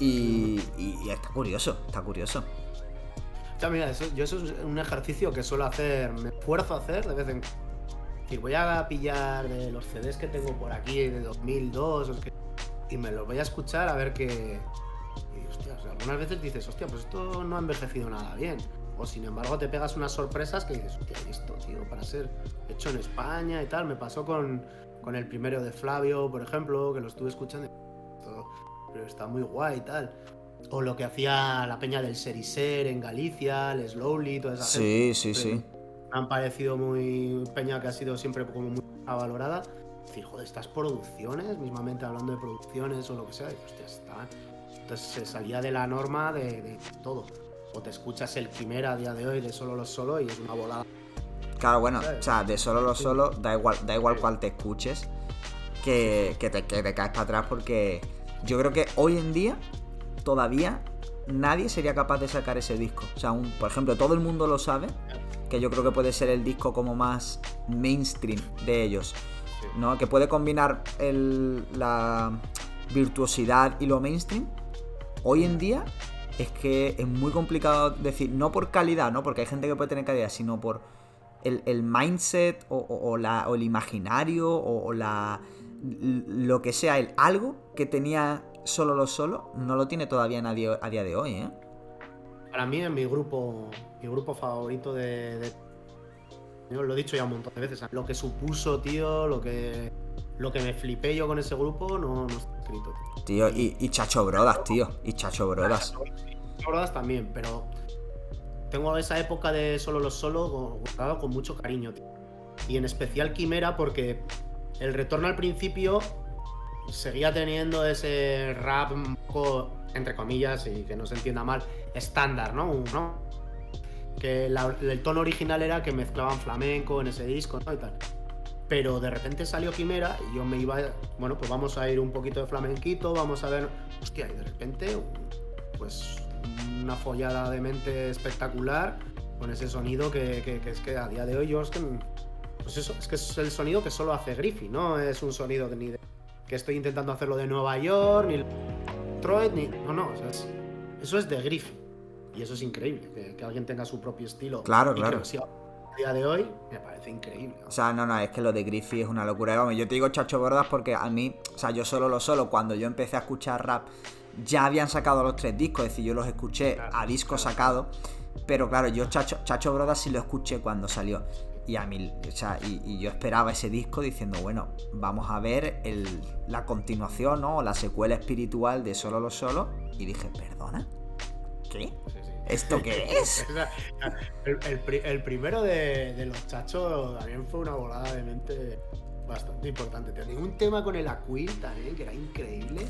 Y, está curioso, está curioso. Ya, mira, eso, yo eso es un ejercicio que suelo hacer, me esfuerzo a hacer de vez en cuando. voy a pillar de los CDs que tengo por aquí de 2002 y me los voy a escuchar a ver qué, algunas veces dices, hostia, pues esto no ha envejecido nada bien. O sin embargo te pegas unas sorpresas que dices, hostia, esto, tío, para ser hecho en España y tal. Me pasó con, con el primero de Flavio, por ejemplo, que lo estuve escuchando. pero está muy guay y tal. O lo que hacía la peña del Seriser en Galicia, el Slowly, toda esa Sí, sí, sí. Me han parecido muy peña que ha sido siempre como muy valorada. Decir, joder, estas producciones, mismamente hablando de producciones o lo que sea, hostia, están entonces se salía de la norma de, todo. O te escuchas el Quimera a día de hoy de solo los solo y es una volada. Claro, bueno, o sea, de solo los solo, da igual, da igual cuál te escuches, que, te, que te caes para atrás porque yo creo que hoy en día todavía nadie sería capaz de sacar ese disco. O sea, por ejemplo, todo el mundo lo sabe, que yo creo que puede ser el disco como más mainstream de ellos, ¿no? Que puede combinar la virtuosidad y lo mainstream, Hoy en día es que es muy complicado decir, no por calidad, ¿no? Porque hay gente que puede tener calidad, sino por el, mindset o, el imaginario o, la lo que sea, el algo que tenía solo lo solo, no lo tiene todavía nadie a día de hoy, ¿eh? Para mí es mi grupo, mi grupo favorito de, Yo lo he dicho ya un montón de veces. Lo que supuso, tío, lo que lo que me flipé yo con ese grupo no, no está escrito. Tío, y, Chacho Brodas, tío. Y Chacho Brodas. Chacho Brodas también, pero tengo esa época de solo los solo guardado con mucho cariño, tío. Y en especial Quimera porque el retorno al principio seguía teniendo ese rap un poco, entre comillas, y que no se entienda mal, estándar, ¿no? Que el tono original era que mezclaban flamenco en ese disco, ¿no? Y tal pero de repente salió Quimera y yo me iba, bueno, pues vamos a ir un poquito de flamenquito, vamos a ver, hostia, y de repente, pues una follada de mente espectacular con ese sonido que, es que a día de hoy yo es que, pues eso, es que es el sonido que solo hace Griffy, no es un sonido que ni de, que estoy intentando hacerlo de Nueva York, ni Detroit, ni, no, no, eso es de Griffy. Y eso es increíble, que, alguien tenga su propio estilo. Claro, claro día de hoy me parece increíble. O sea, no, no, es que lo de Griffith es una locura. Vamos, yo te digo Chacho Bordas porque a mí, o sea, yo solo lo solo, cuando yo empecé a escuchar rap, ya habían sacado los tres discos, es decir, yo los escuché a disco sacado. Pero claro, yo Chacho, Chacho Brodas sí lo escuché cuando salió. Y a mí, o sea, y, yo esperaba ese disco diciendo, bueno, vamos a ver la continuación, ¿no? La secuela espiritual de Solo lo Solo. Y dije, ¿perdona? ¿Qué? ¿Esto qué es? el, primero de, de, los chachos también fue una volada de mente bastante importante. Tenía un tema con el Aquil también, que era increíble.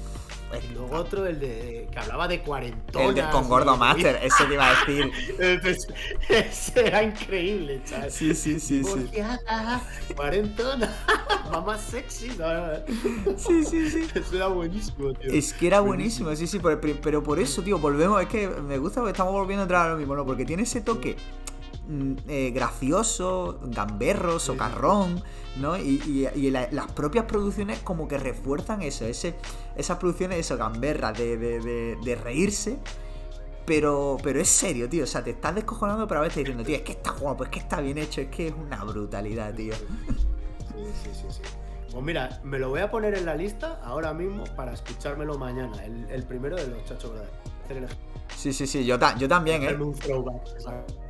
Y luego otro, el de que hablaba de cuarentonas. El de con Gordo Master, ese te iba a decir. ese era increíble, chaval. Sí, sí, sí, sí. Cuarentona, mamá sexy. Sí, sí, sí. Eso era buenísimo, tío. Es que era buenísimo, sí, sí, pero, por eso, tío, volvemos, es que me gusta porque estamos volviendo a entrar a lo mismo, ¿no? Porque tiene ese toque eh, gracioso, gamberro, socarrón, ¿no? Y, las propias producciones como que refuerzan eso, ese, esas producciones, eso, gamberra, de, de, reírse. Pero, pero es serio, tío. O sea, te estás descojonando, pero a veces diciendo, tío, es que está guapo, es que está bien hecho, es que es una brutalidad, tío. Sí, sí, sí, sí. Pues mira, me lo voy a poner en la lista ahora mismo para escuchármelo mañana. El, primero de los chachos Sí, sí, sí, yo, yo también, ¿eh?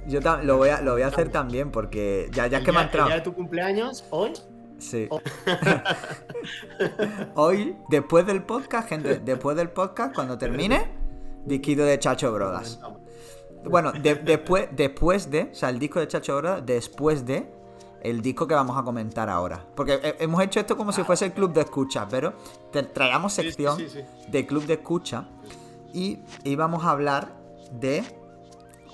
Yo lo, voy a, lo voy a hacer también porque ya, ya que me ha entrado. ¿Ya de tu cumpleaños hoy? Sí. hoy, después del podcast, gente, después del podcast, cuando termine, disquito de Chacho Brodas. Bueno, después, después de, o sea, el disco de Chacho Brodas, después de el disco que vamos a comentar ahora. Porque hemos hecho esto como si fuese el club de escucha, pero traigamos sección de club de escucha y íbamos a hablar de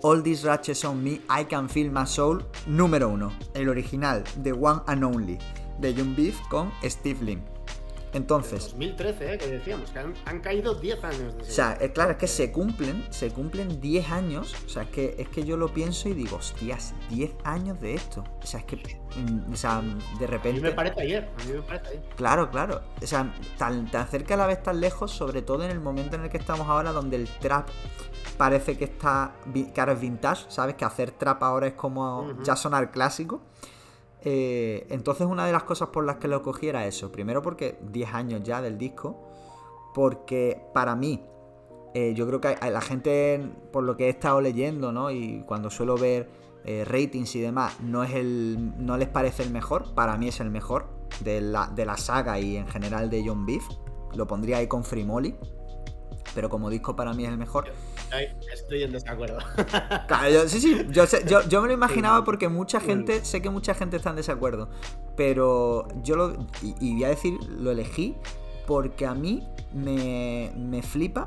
All These Ratchets on Me, I Can Feel My Soul número uno, el original de One and Only de Young Beef con Steve Lin. Entonces. 2013, ¿eh? que decíamos, que han, caído 10 años. De o sea, es claro, es que se cumplen, se cumplen 10 años. O sea, es que, es que yo lo pienso y digo, hostias, 10 años de esto. O sea, es que, mm, o sea, de repente. A mí me parece ayer, a mí me parece ayer. Claro, claro. O sea, tan, tan cerca a la vez tan lejos, sobre todo en el momento en el que estamos ahora, donde el trap parece que está, que ahora es vintage, ¿sabes? Que hacer trap ahora es como ya sonar clásico. Eh, entonces una de las cosas por las que lo cogí era eso. Primero porque 10 años ya del disco. Porque para mí, eh, yo creo que la gente, por lo que he estado leyendo, ¿no? Y cuando suelo ver eh, ratings y demás, no, es el, no les parece el mejor. Para mí es el mejor de la, de la saga y en general de John Beef. Lo pondría ahí con Free Molly. Pero como disco para mí es el mejor. Estoy en desacuerdo. sí, sí, yo, me lo imaginaba porque mucha gente, sé que mucha gente está en desacuerdo, pero yo lo, y, voy a decir, lo elegí porque a mí me, me flipa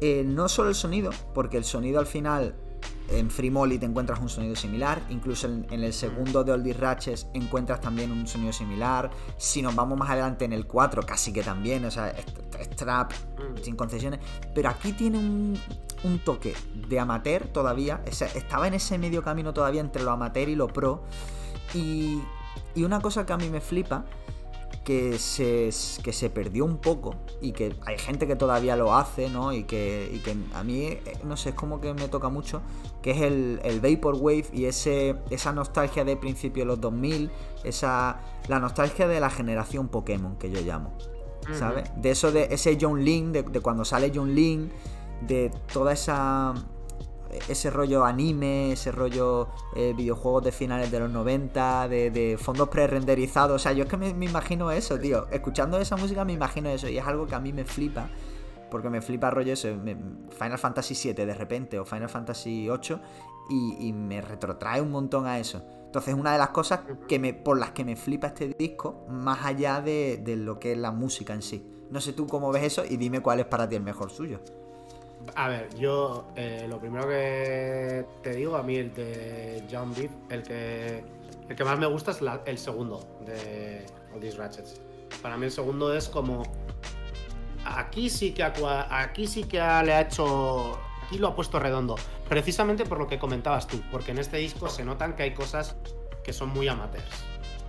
eh, no solo el sonido, porque el sonido al final en Free Molly te encuentras un sonido similar, incluso en, el segundo de Oldie Ratches encuentras también un sonido similar. Si nos vamos más adelante en el 4, casi que también, o sea, es, trap mm. sin concesiones. Pero aquí tiene un, toque de amateur todavía, estaba en ese medio camino todavía entre lo amateur y lo pro. Y, y una cosa que a mí me flipa que se, que se perdió un poco y que hay gente que todavía lo hace, ¿no? Y que, que a mí, eh, no sé, es como que me toca mucho, que es el, el Vaporwave y ese, esa nostalgia de principio de los 2000, esa, la nostalgia de la generación Pokémon que yo llamo, ¿sabes? De eso, de ese John Link, de, de cuando sale John Link, de toda esa ese rollo anime, ese rollo eh, videojuegos de finales de los 90, de, fondos pre-renderizados. O sea, yo es que me, imagino eso, tío. Escuchando esa música me imagino eso y es algo que a mí me flipa. Porque me flipa rollo eso, Final Fantasy VII de repente o Final Fantasy VIII y, me retrotrae un montón a eso. Entonces, una de las cosas que me, por las que me flipa este disco, más allá de, de lo que es la música en sí. No sé tú cómo ves eso y dime cuál es para ti el mejor suyo. A ver, yo eh, lo primero que te digo, a mí el de John Beef, el que, el que más me gusta es el segundo de All These Ratchets. Para mí el segundo es como... Aquí sí que, aquí sí que le ha hecho... Aquí lo ha puesto redondo. Precisamente por lo que comentabas tú, porque en este disco se notan que hay cosas que son muy amateurs.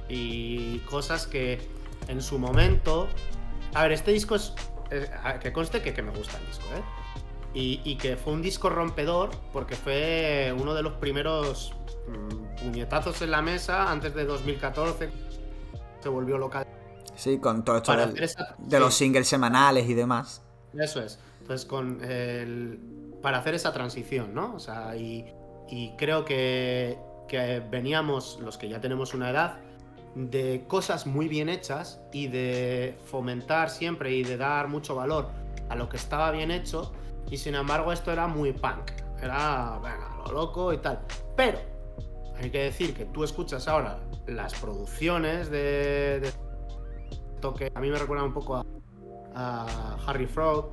Y cosas que en su momento... A ver, este disco es... que conste que, que me gusta el disco, ¿eh? Y, que fue un disco rompedor porque fue uno de los primeros mm, puñetazos en la mesa antes de 2014. Se volvió local. Sí, con todo esto de los singles semanales y demás. Eso es. Entonces, con el, para hacer esa transición, ¿no? O sea, y, creo que, que veníamos, los que ya tenemos una edad, de cosas muy bien hechas y de fomentar siempre y de dar mucho valor a lo que estaba bien hecho y sin embargo, esto era muy punk. Era, venga, lo loco y tal. Pero, hay que decir que tú escuchas ahora las producciones de. de que a mí me recuerda un poco a, Harry Fraud.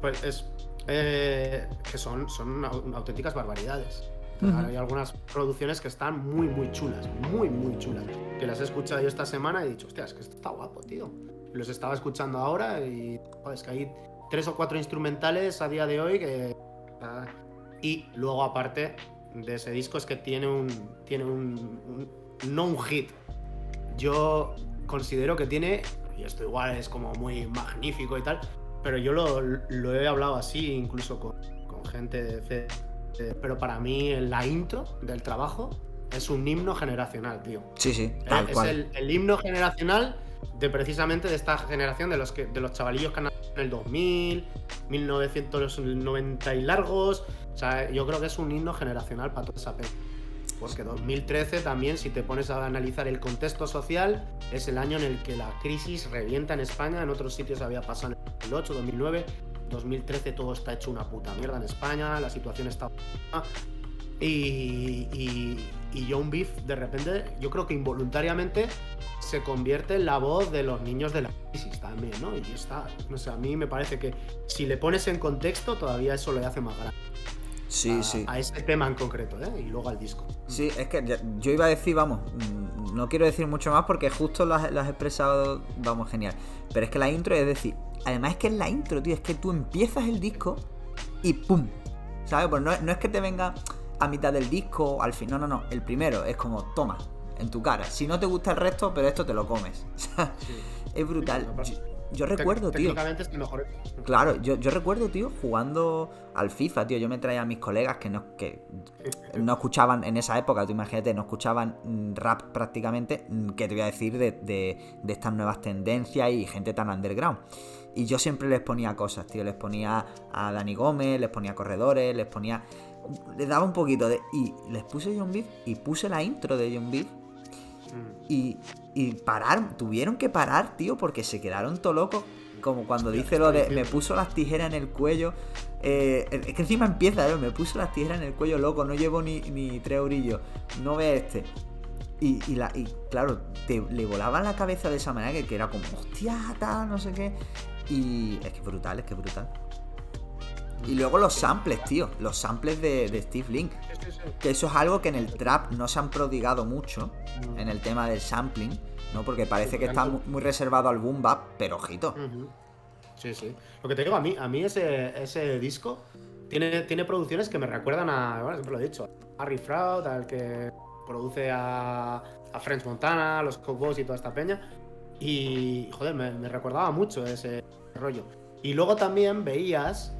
Pues es. Eh, que son, son auténticas barbaridades. Hay algunas producciones que están muy, muy chulas, muy, muy chulas. Que las he escuchado yo esta semana y he dicho, hostia, es que esto está guapo, tío. los estaba escuchando ahora y joder, es que hay tres o cuatro instrumentales a día de hoy que... Y luego aparte de ese disco es que tiene un... Tiene un, no un hit. Yo considero que tiene, y esto igual es como muy magnífico y tal, pero yo lo, he hablado así incluso con, gente de, Pero para mí la intro del trabajo es un himno generacional, tío. Sí, sí, tal es, El, el, himno generacional de precisamente de esta generación, de los, que, de los chavalillos que han en el 2000, 1990 y largos. O sea, yo creo que es un himno generacional para toda esa película. Porque 2013 también, si te pones a analizar el contexto social, es el año en el que la crisis revienta en España. En otros sitios había pasado en el 2008, 2009. 2013 todo está hecho una puta mierda en España, la situación está... Y, y, y John Beef, de repente, yo creo que involuntariamente se convierte en la voz de los niños de la crisis también, ¿no? Y está, no sé, a mí me parece que si le pones en contexto, todavía eso le hace más grande. Sí, a, sí. A ese tema en concreto, ¿eh? Y luego al disco. Sí, es que yo iba a decir, vamos, mm, no quiero decir mucho más porque justo lo has, lo has expresado, vamos, genial. Pero es que la intro, es decir, además es que es la intro, tío, es que tú empiezas el disco y ¡pum! ¿Sabes? Pues no, no es que te venga a mitad del disco, al fin, no, no, no. El primero es como, toma, en tu cara. Si no te gusta el resto, pero esto te lo comes. es brutal. Yo, recuerdo, tío. Claro, yo, yo, recuerdo, tío, jugando al FIFA, tío. Yo me traía a mis colegas que no, que no escuchaban en esa época, tú imagínate, no escuchaban rap prácticamente. ¿Qué te voy a decir de, de, de estas nuevas tendencias y gente tan underground? Y yo siempre les ponía cosas, tío. Les ponía a Dani Gómez, les ponía corredores, les ponía. Les daba un poquito de. Y les puse John Beef y puse la intro de John Beef y, y parar, tuvieron que parar, tío, porque se quedaron todo locos. Como cuando dice lo de me puso las tijeras en el cuello. Eh, es que encima empieza, ¿eh? me puso las tijeras en el cuello, loco, no llevo ni, ni tres orillos. No ve este. Y, y, la, y claro, te, le volaban la cabeza de esa manera que, era como, hostia, tal, no sé qué. Y es que brutal, es que brutal. Y luego los samples, tío. Los samples de, Steve Link. Que eso es algo que en el trap no se han prodigado mucho. Mm. En el tema del sampling. ¿no? Porque parece que está muy, reservado al boom bap, pero ojito. Sí, sí. Lo que te digo, a mí, a mí ese, ese disco tiene, tiene producciones que me recuerdan a. Bueno, siempre lo he dicho. A Harry Fraud, al que produce a, a French Montana, a los Cowboys y toda esta peña. Y, joder, me, me recordaba mucho ese rollo. Y luego también veías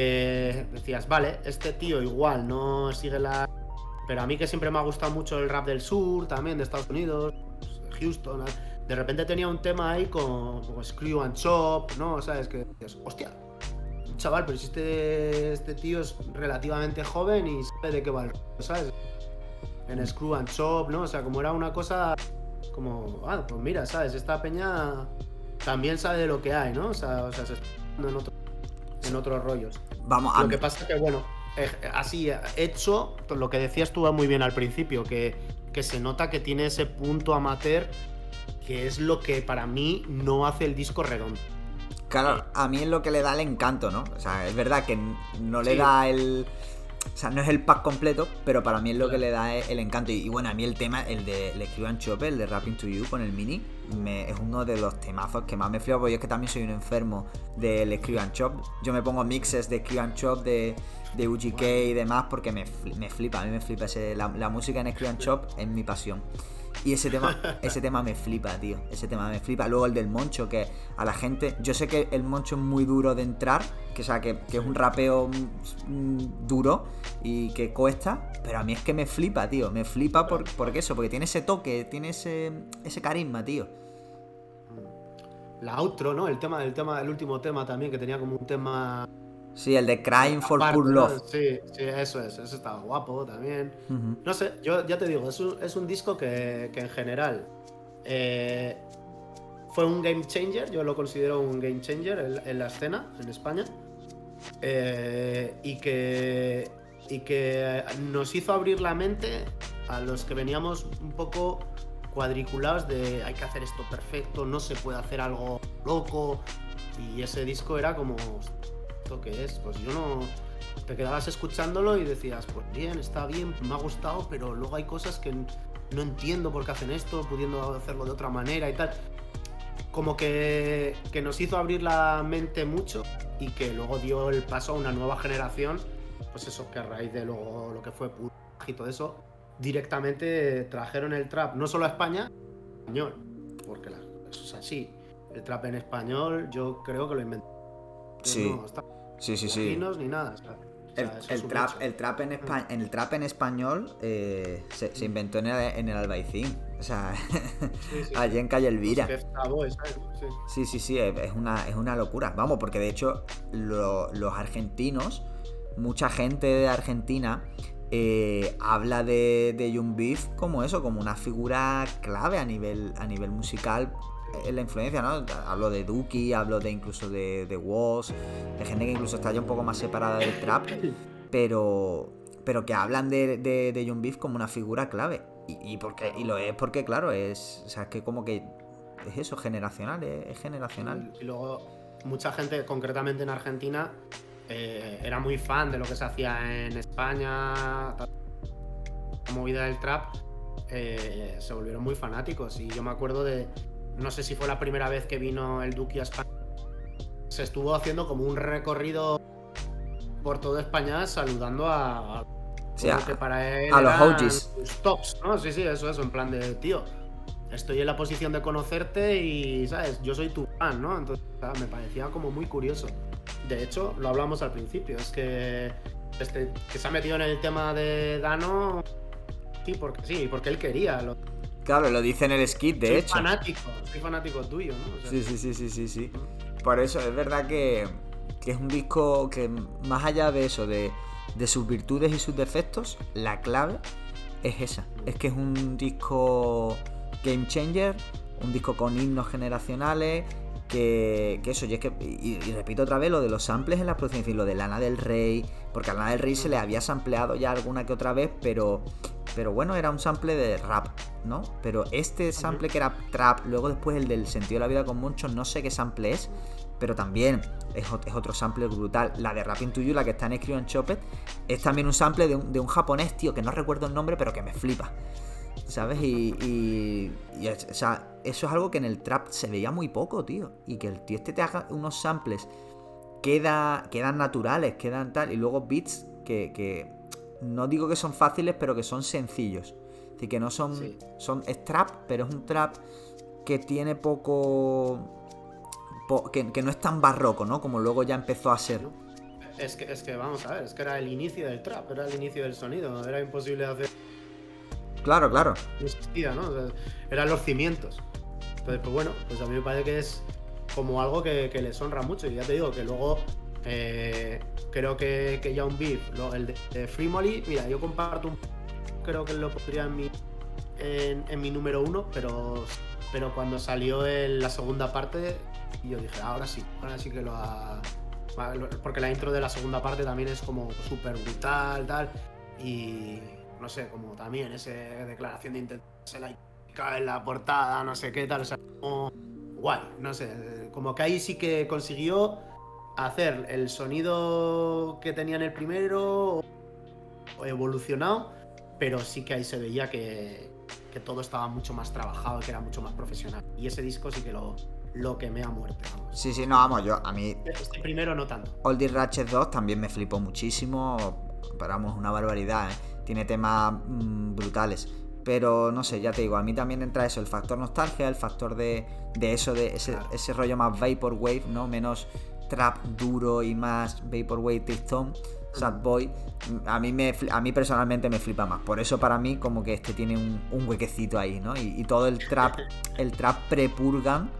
decías, vale, este tío igual no sigue la... Pero a mí que siempre me ha gustado mucho el rap del sur, también de Estados Unidos, Houston, de repente tenía un tema ahí con, Screw and Chop, ¿no? ¿Sabes? Que dices, hostia, chaval, pero si este, este tío es relativamente joven y sabe de qué va el ¿sabes? En Screw and Chop, ¿no? O sea, como era una cosa como, ah, pues mira, ¿sabes? Esta peña también sabe de lo que hay, ¿no? O sea, o se está en otros rollos. Vamos, Lo que pasa es que, bueno, eh, así hecho, lo que decías tú muy bien al principio, que, que se nota que tiene ese punto amateur que es lo que para mí no hace el disco redondo. Claro, a mí es lo que le da el encanto, ¿no? O sea, es verdad que no le da el o sea, no es el pack completo, pero para mí es lo que le da el encanto. Y, bueno, a mí el tema, el de Le Escriban Chopper, el de Rapping to You con el mini, es uno de los temazos que más me flipa, porque yo es que también soy un enfermo del Escriban Chop. Yo me pongo mixes de Escriban Chop, de, de UGK y demás, porque me, flipa, a mí me flipa. Ese, la, la música en Escriban Chop es mi pasión. Y ese tema, ese tema me flipa, tío. Ese tema me flipa. Luego el del Moncho, que a la gente. Yo sé que el Moncho es muy duro de entrar. Que, o sea, que, es un rapeo mm, duro y que cuesta. Pero a mí es que me flipa, tío. Me flipa por, porque eso, porque tiene ese toque, tiene ese, ese carisma, tío. La outro, ¿no? El tema, el tema, el último tema también, que tenía como un tema Sí, el de Crying for Pure Love. Sí, sí, eso es. Eso estaba guapo también. No sé, yo ya te digo, es un, es un disco que, que, en general eh, fue un game changer. Yo lo considero un game changer en, la escena en España. Eh, y, que, y que nos hizo abrir la mente a los que veníamos un poco cuadriculados de hay que hacer esto perfecto, no se puede hacer algo loco. Y ese disco era como, que es? Pues yo no. Te quedabas escuchándolo y decías, pues bien, está bien, me ha gustado, pero luego hay cosas que no entiendo por qué hacen esto, pudiendo hacerlo de otra manera y tal. Como que, que nos hizo abrir la mente mucho y que luego dio el paso a una nueva generación. Pues eso, que a raíz de luego lo que fue y todo eso, directamente trajeron el trap no solo a España, español, porque eso es así. El trap en español, yo creo que lo inventó. Sí. Sí, sí, sí. ni nada. el, trap, el, trap en en el trap en español eh, se, inventó en el, en el Albaicín. O sea, allí en Calle Elvira. Sí, sí, sí, es una, es una locura. Vamos, porque de hecho los argentinos, mucha gente de Argentina eh, habla de, de Young Beef como eso, como una figura clave a nivel, a nivel musical la influencia, ¿no? Hablo de Duki, hablo de incluso de, de Woz, de gente que incluso está ya un poco más separada del trap, pero, pero que hablan de, de, de John Beef como una figura clave. Y, porque, y lo es porque, claro, es, o sea, es que como que es eso, generacional, es, generacional. Y, luego, mucha gente, concretamente en Argentina, eh, era muy fan de lo que se hacía en España, la movida del trap, eh, se volvieron muy fanáticos. Y yo me acuerdo de, no sé si fue la primera vez que vino el Duki a España, se estuvo haciendo como un recorrido por toda España saludando a, que para él a los OGs. tops, ¿no? Sí, sí, eso es, en plan de, tío, estoy en la posición de conocerte y, ¿sabes? Yo soy tu fan, ¿no? Entonces, me parecía como muy curioso. De hecho, lo hablamos al principio, es que este, que se ha metido en el tema de Dano, sí, porque sí, porque él quería. Claro, lo dice en el skit, de soy hecho. fanático, soy fanático tuyo, ¿no? sí, sí, sí, sí, sí, sí. Por eso es verdad que, que es un disco que más allá de eso, de, de sus virtudes y sus defectos, la clave es esa. Es que es un disco game changer, un disco con himnos generacionales, que, que, eso, y es que, y, repito otra vez lo de los samples en la producción, es decir, lo de Lana del Rey, porque a Lana del Rey se le había sampleado ya alguna que otra vez, pero, pero bueno, era un sample de rap, ¿no? Pero este sample que era trap, luego después el del sentido de la vida con muchos, no sé qué sample es, pero también es, otro sample brutal. La de Rapping to You, la que está en Escribo en Chopet, es también un sample de un, de un japonés, tío, que no recuerdo el nombre, pero que me flipa. ¿Sabes? Y, o sea, eso es algo que en el trap se veía muy poco, tío. Y que el tío este te haga unos samples queda, quedan naturales, quedan tal. Y luego beats que, no digo que son fáciles, pero que son sencillos. Es decir, que no son, son. Es trap, pero es un trap que tiene poco. que, que, no es tan barroco, ¿no? Como luego ya empezó a ser. Es que, es que, vamos a ver, es que era el inicio del trap, era el inicio del sonido. Era imposible hacer Claro, claro. No existía, ¿no? eran los cimientos. Entonces, pues bueno, pues a mí me parece que es como algo que, les honra mucho. Y ya te digo que luego eh, creo que, que un Beef, el de, Free Molly, mira, yo comparto un. Creo que lo pondría en mi, en, mi número uno, pero, pero cuando salió en la segunda parte, yo dije, ahora sí, ahora sí que lo ha. Porque la intro de la segunda parte también es como súper brutal, tal. Y, no sé, como también esa declaración de intención la en la portada, no sé qué tal, o sea, como guay, no sé, como que ahí sí que consiguió hacer el sonido que tenía en el primero evolucionado, pero sí que ahí se veía que, que todo estaba mucho más trabajado, que era mucho más profesional. Y ese disco sí que lo, lo quemé a muerte. Vamos. Sí, sí, no, vamos, yo a mí. Este primero no tanto. Oldie Ratchet 2 también me flipó muchísimo. Paramos una barbaridad, ¿eh? tiene temas mm, brutales. Pero no sé, ya te digo, a mí también entra eso, el factor nostalgia, el factor de, eso, de ese, rollo más Vaporwave, ¿no? Menos trap duro y más Vaporwave Tristone, Sad Boy. A mí, me, a mí personalmente me flipa más. Por eso para mí como que este tiene un, huequecito ahí, ¿no? Y, y, todo el trap, el trap pre-Purgan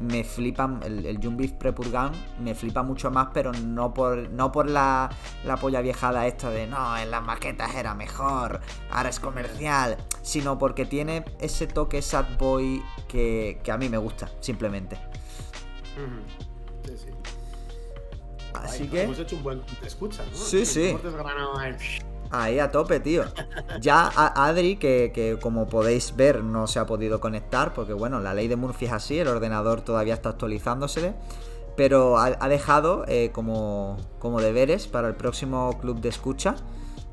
me flipa, el, el Beef Prepurgan me flipa mucho más, pero no por, no por la, la polla viejada esta de no, en las maquetas era mejor, ahora es comercial, sino porque tiene ese toque sad boy que, que a mí me gusta, simplemente. Sí, sí. Así que. Hemos hecho un buen escucha, ¿no? Sí, sí. Ahí a tope, tío. Ya Adri, que, como podéis ver no se ha podido conectar, porque bueno, la ley de Murphy es así, el ordenador todavía está actualizándose, pero ha, dejado eh, como, como, deberes para el próximo club de escucha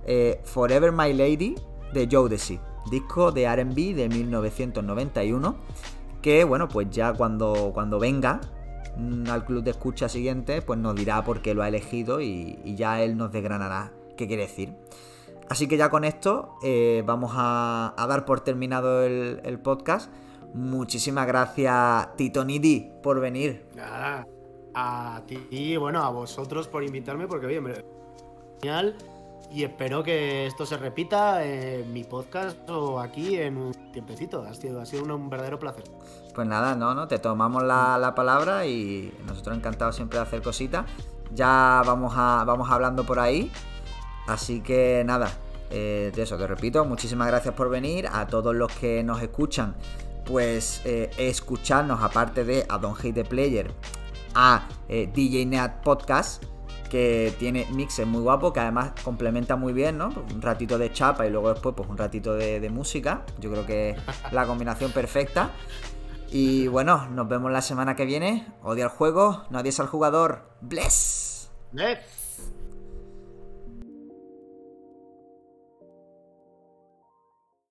eh, Forever My Lady de Jodeci, disco de RB de 1991, que bueno, pues ya cuando, cuando venga al club de escucha siguiente, pues nos dirá por qué lo ha elegido y, y ya él nos desgranará qué quiere decir. Así que ya con esto eh, vamos a, dar por terminado el, podcast. Muchísimas gracias, Tito Nidi, por venir. Nada, a ti y bueno, a vosotros por invitarme, porque oye, me... genial. Y espero que esto se repita en mi podcast o aquí en un tiempecito. Ha sido, ha sido un, verdadero placer. Pues nada, no, no, te tomamos la, la palabra y nosotros encantados siempre de hacer cositas. Ya vamos, a, vamos hablando por ahí. Así que nada, eh, de eso te repito, muchísimas gracias por venir. A todos los que nos escuchan, pues eh, escucharnos, aparte de a Don't Hate the Player, a eh, DJ Neat Podcast, que tiene mixes muy guapos, que además complementa muy bien, ¿no? Un ratito de chapa y luego después, pues un ratito de, música. Yo creo que es la combinación perfecta. Y bueno, nos vemos la semana que viene. Odia el juego, no odies al jugador. Bless. Bless.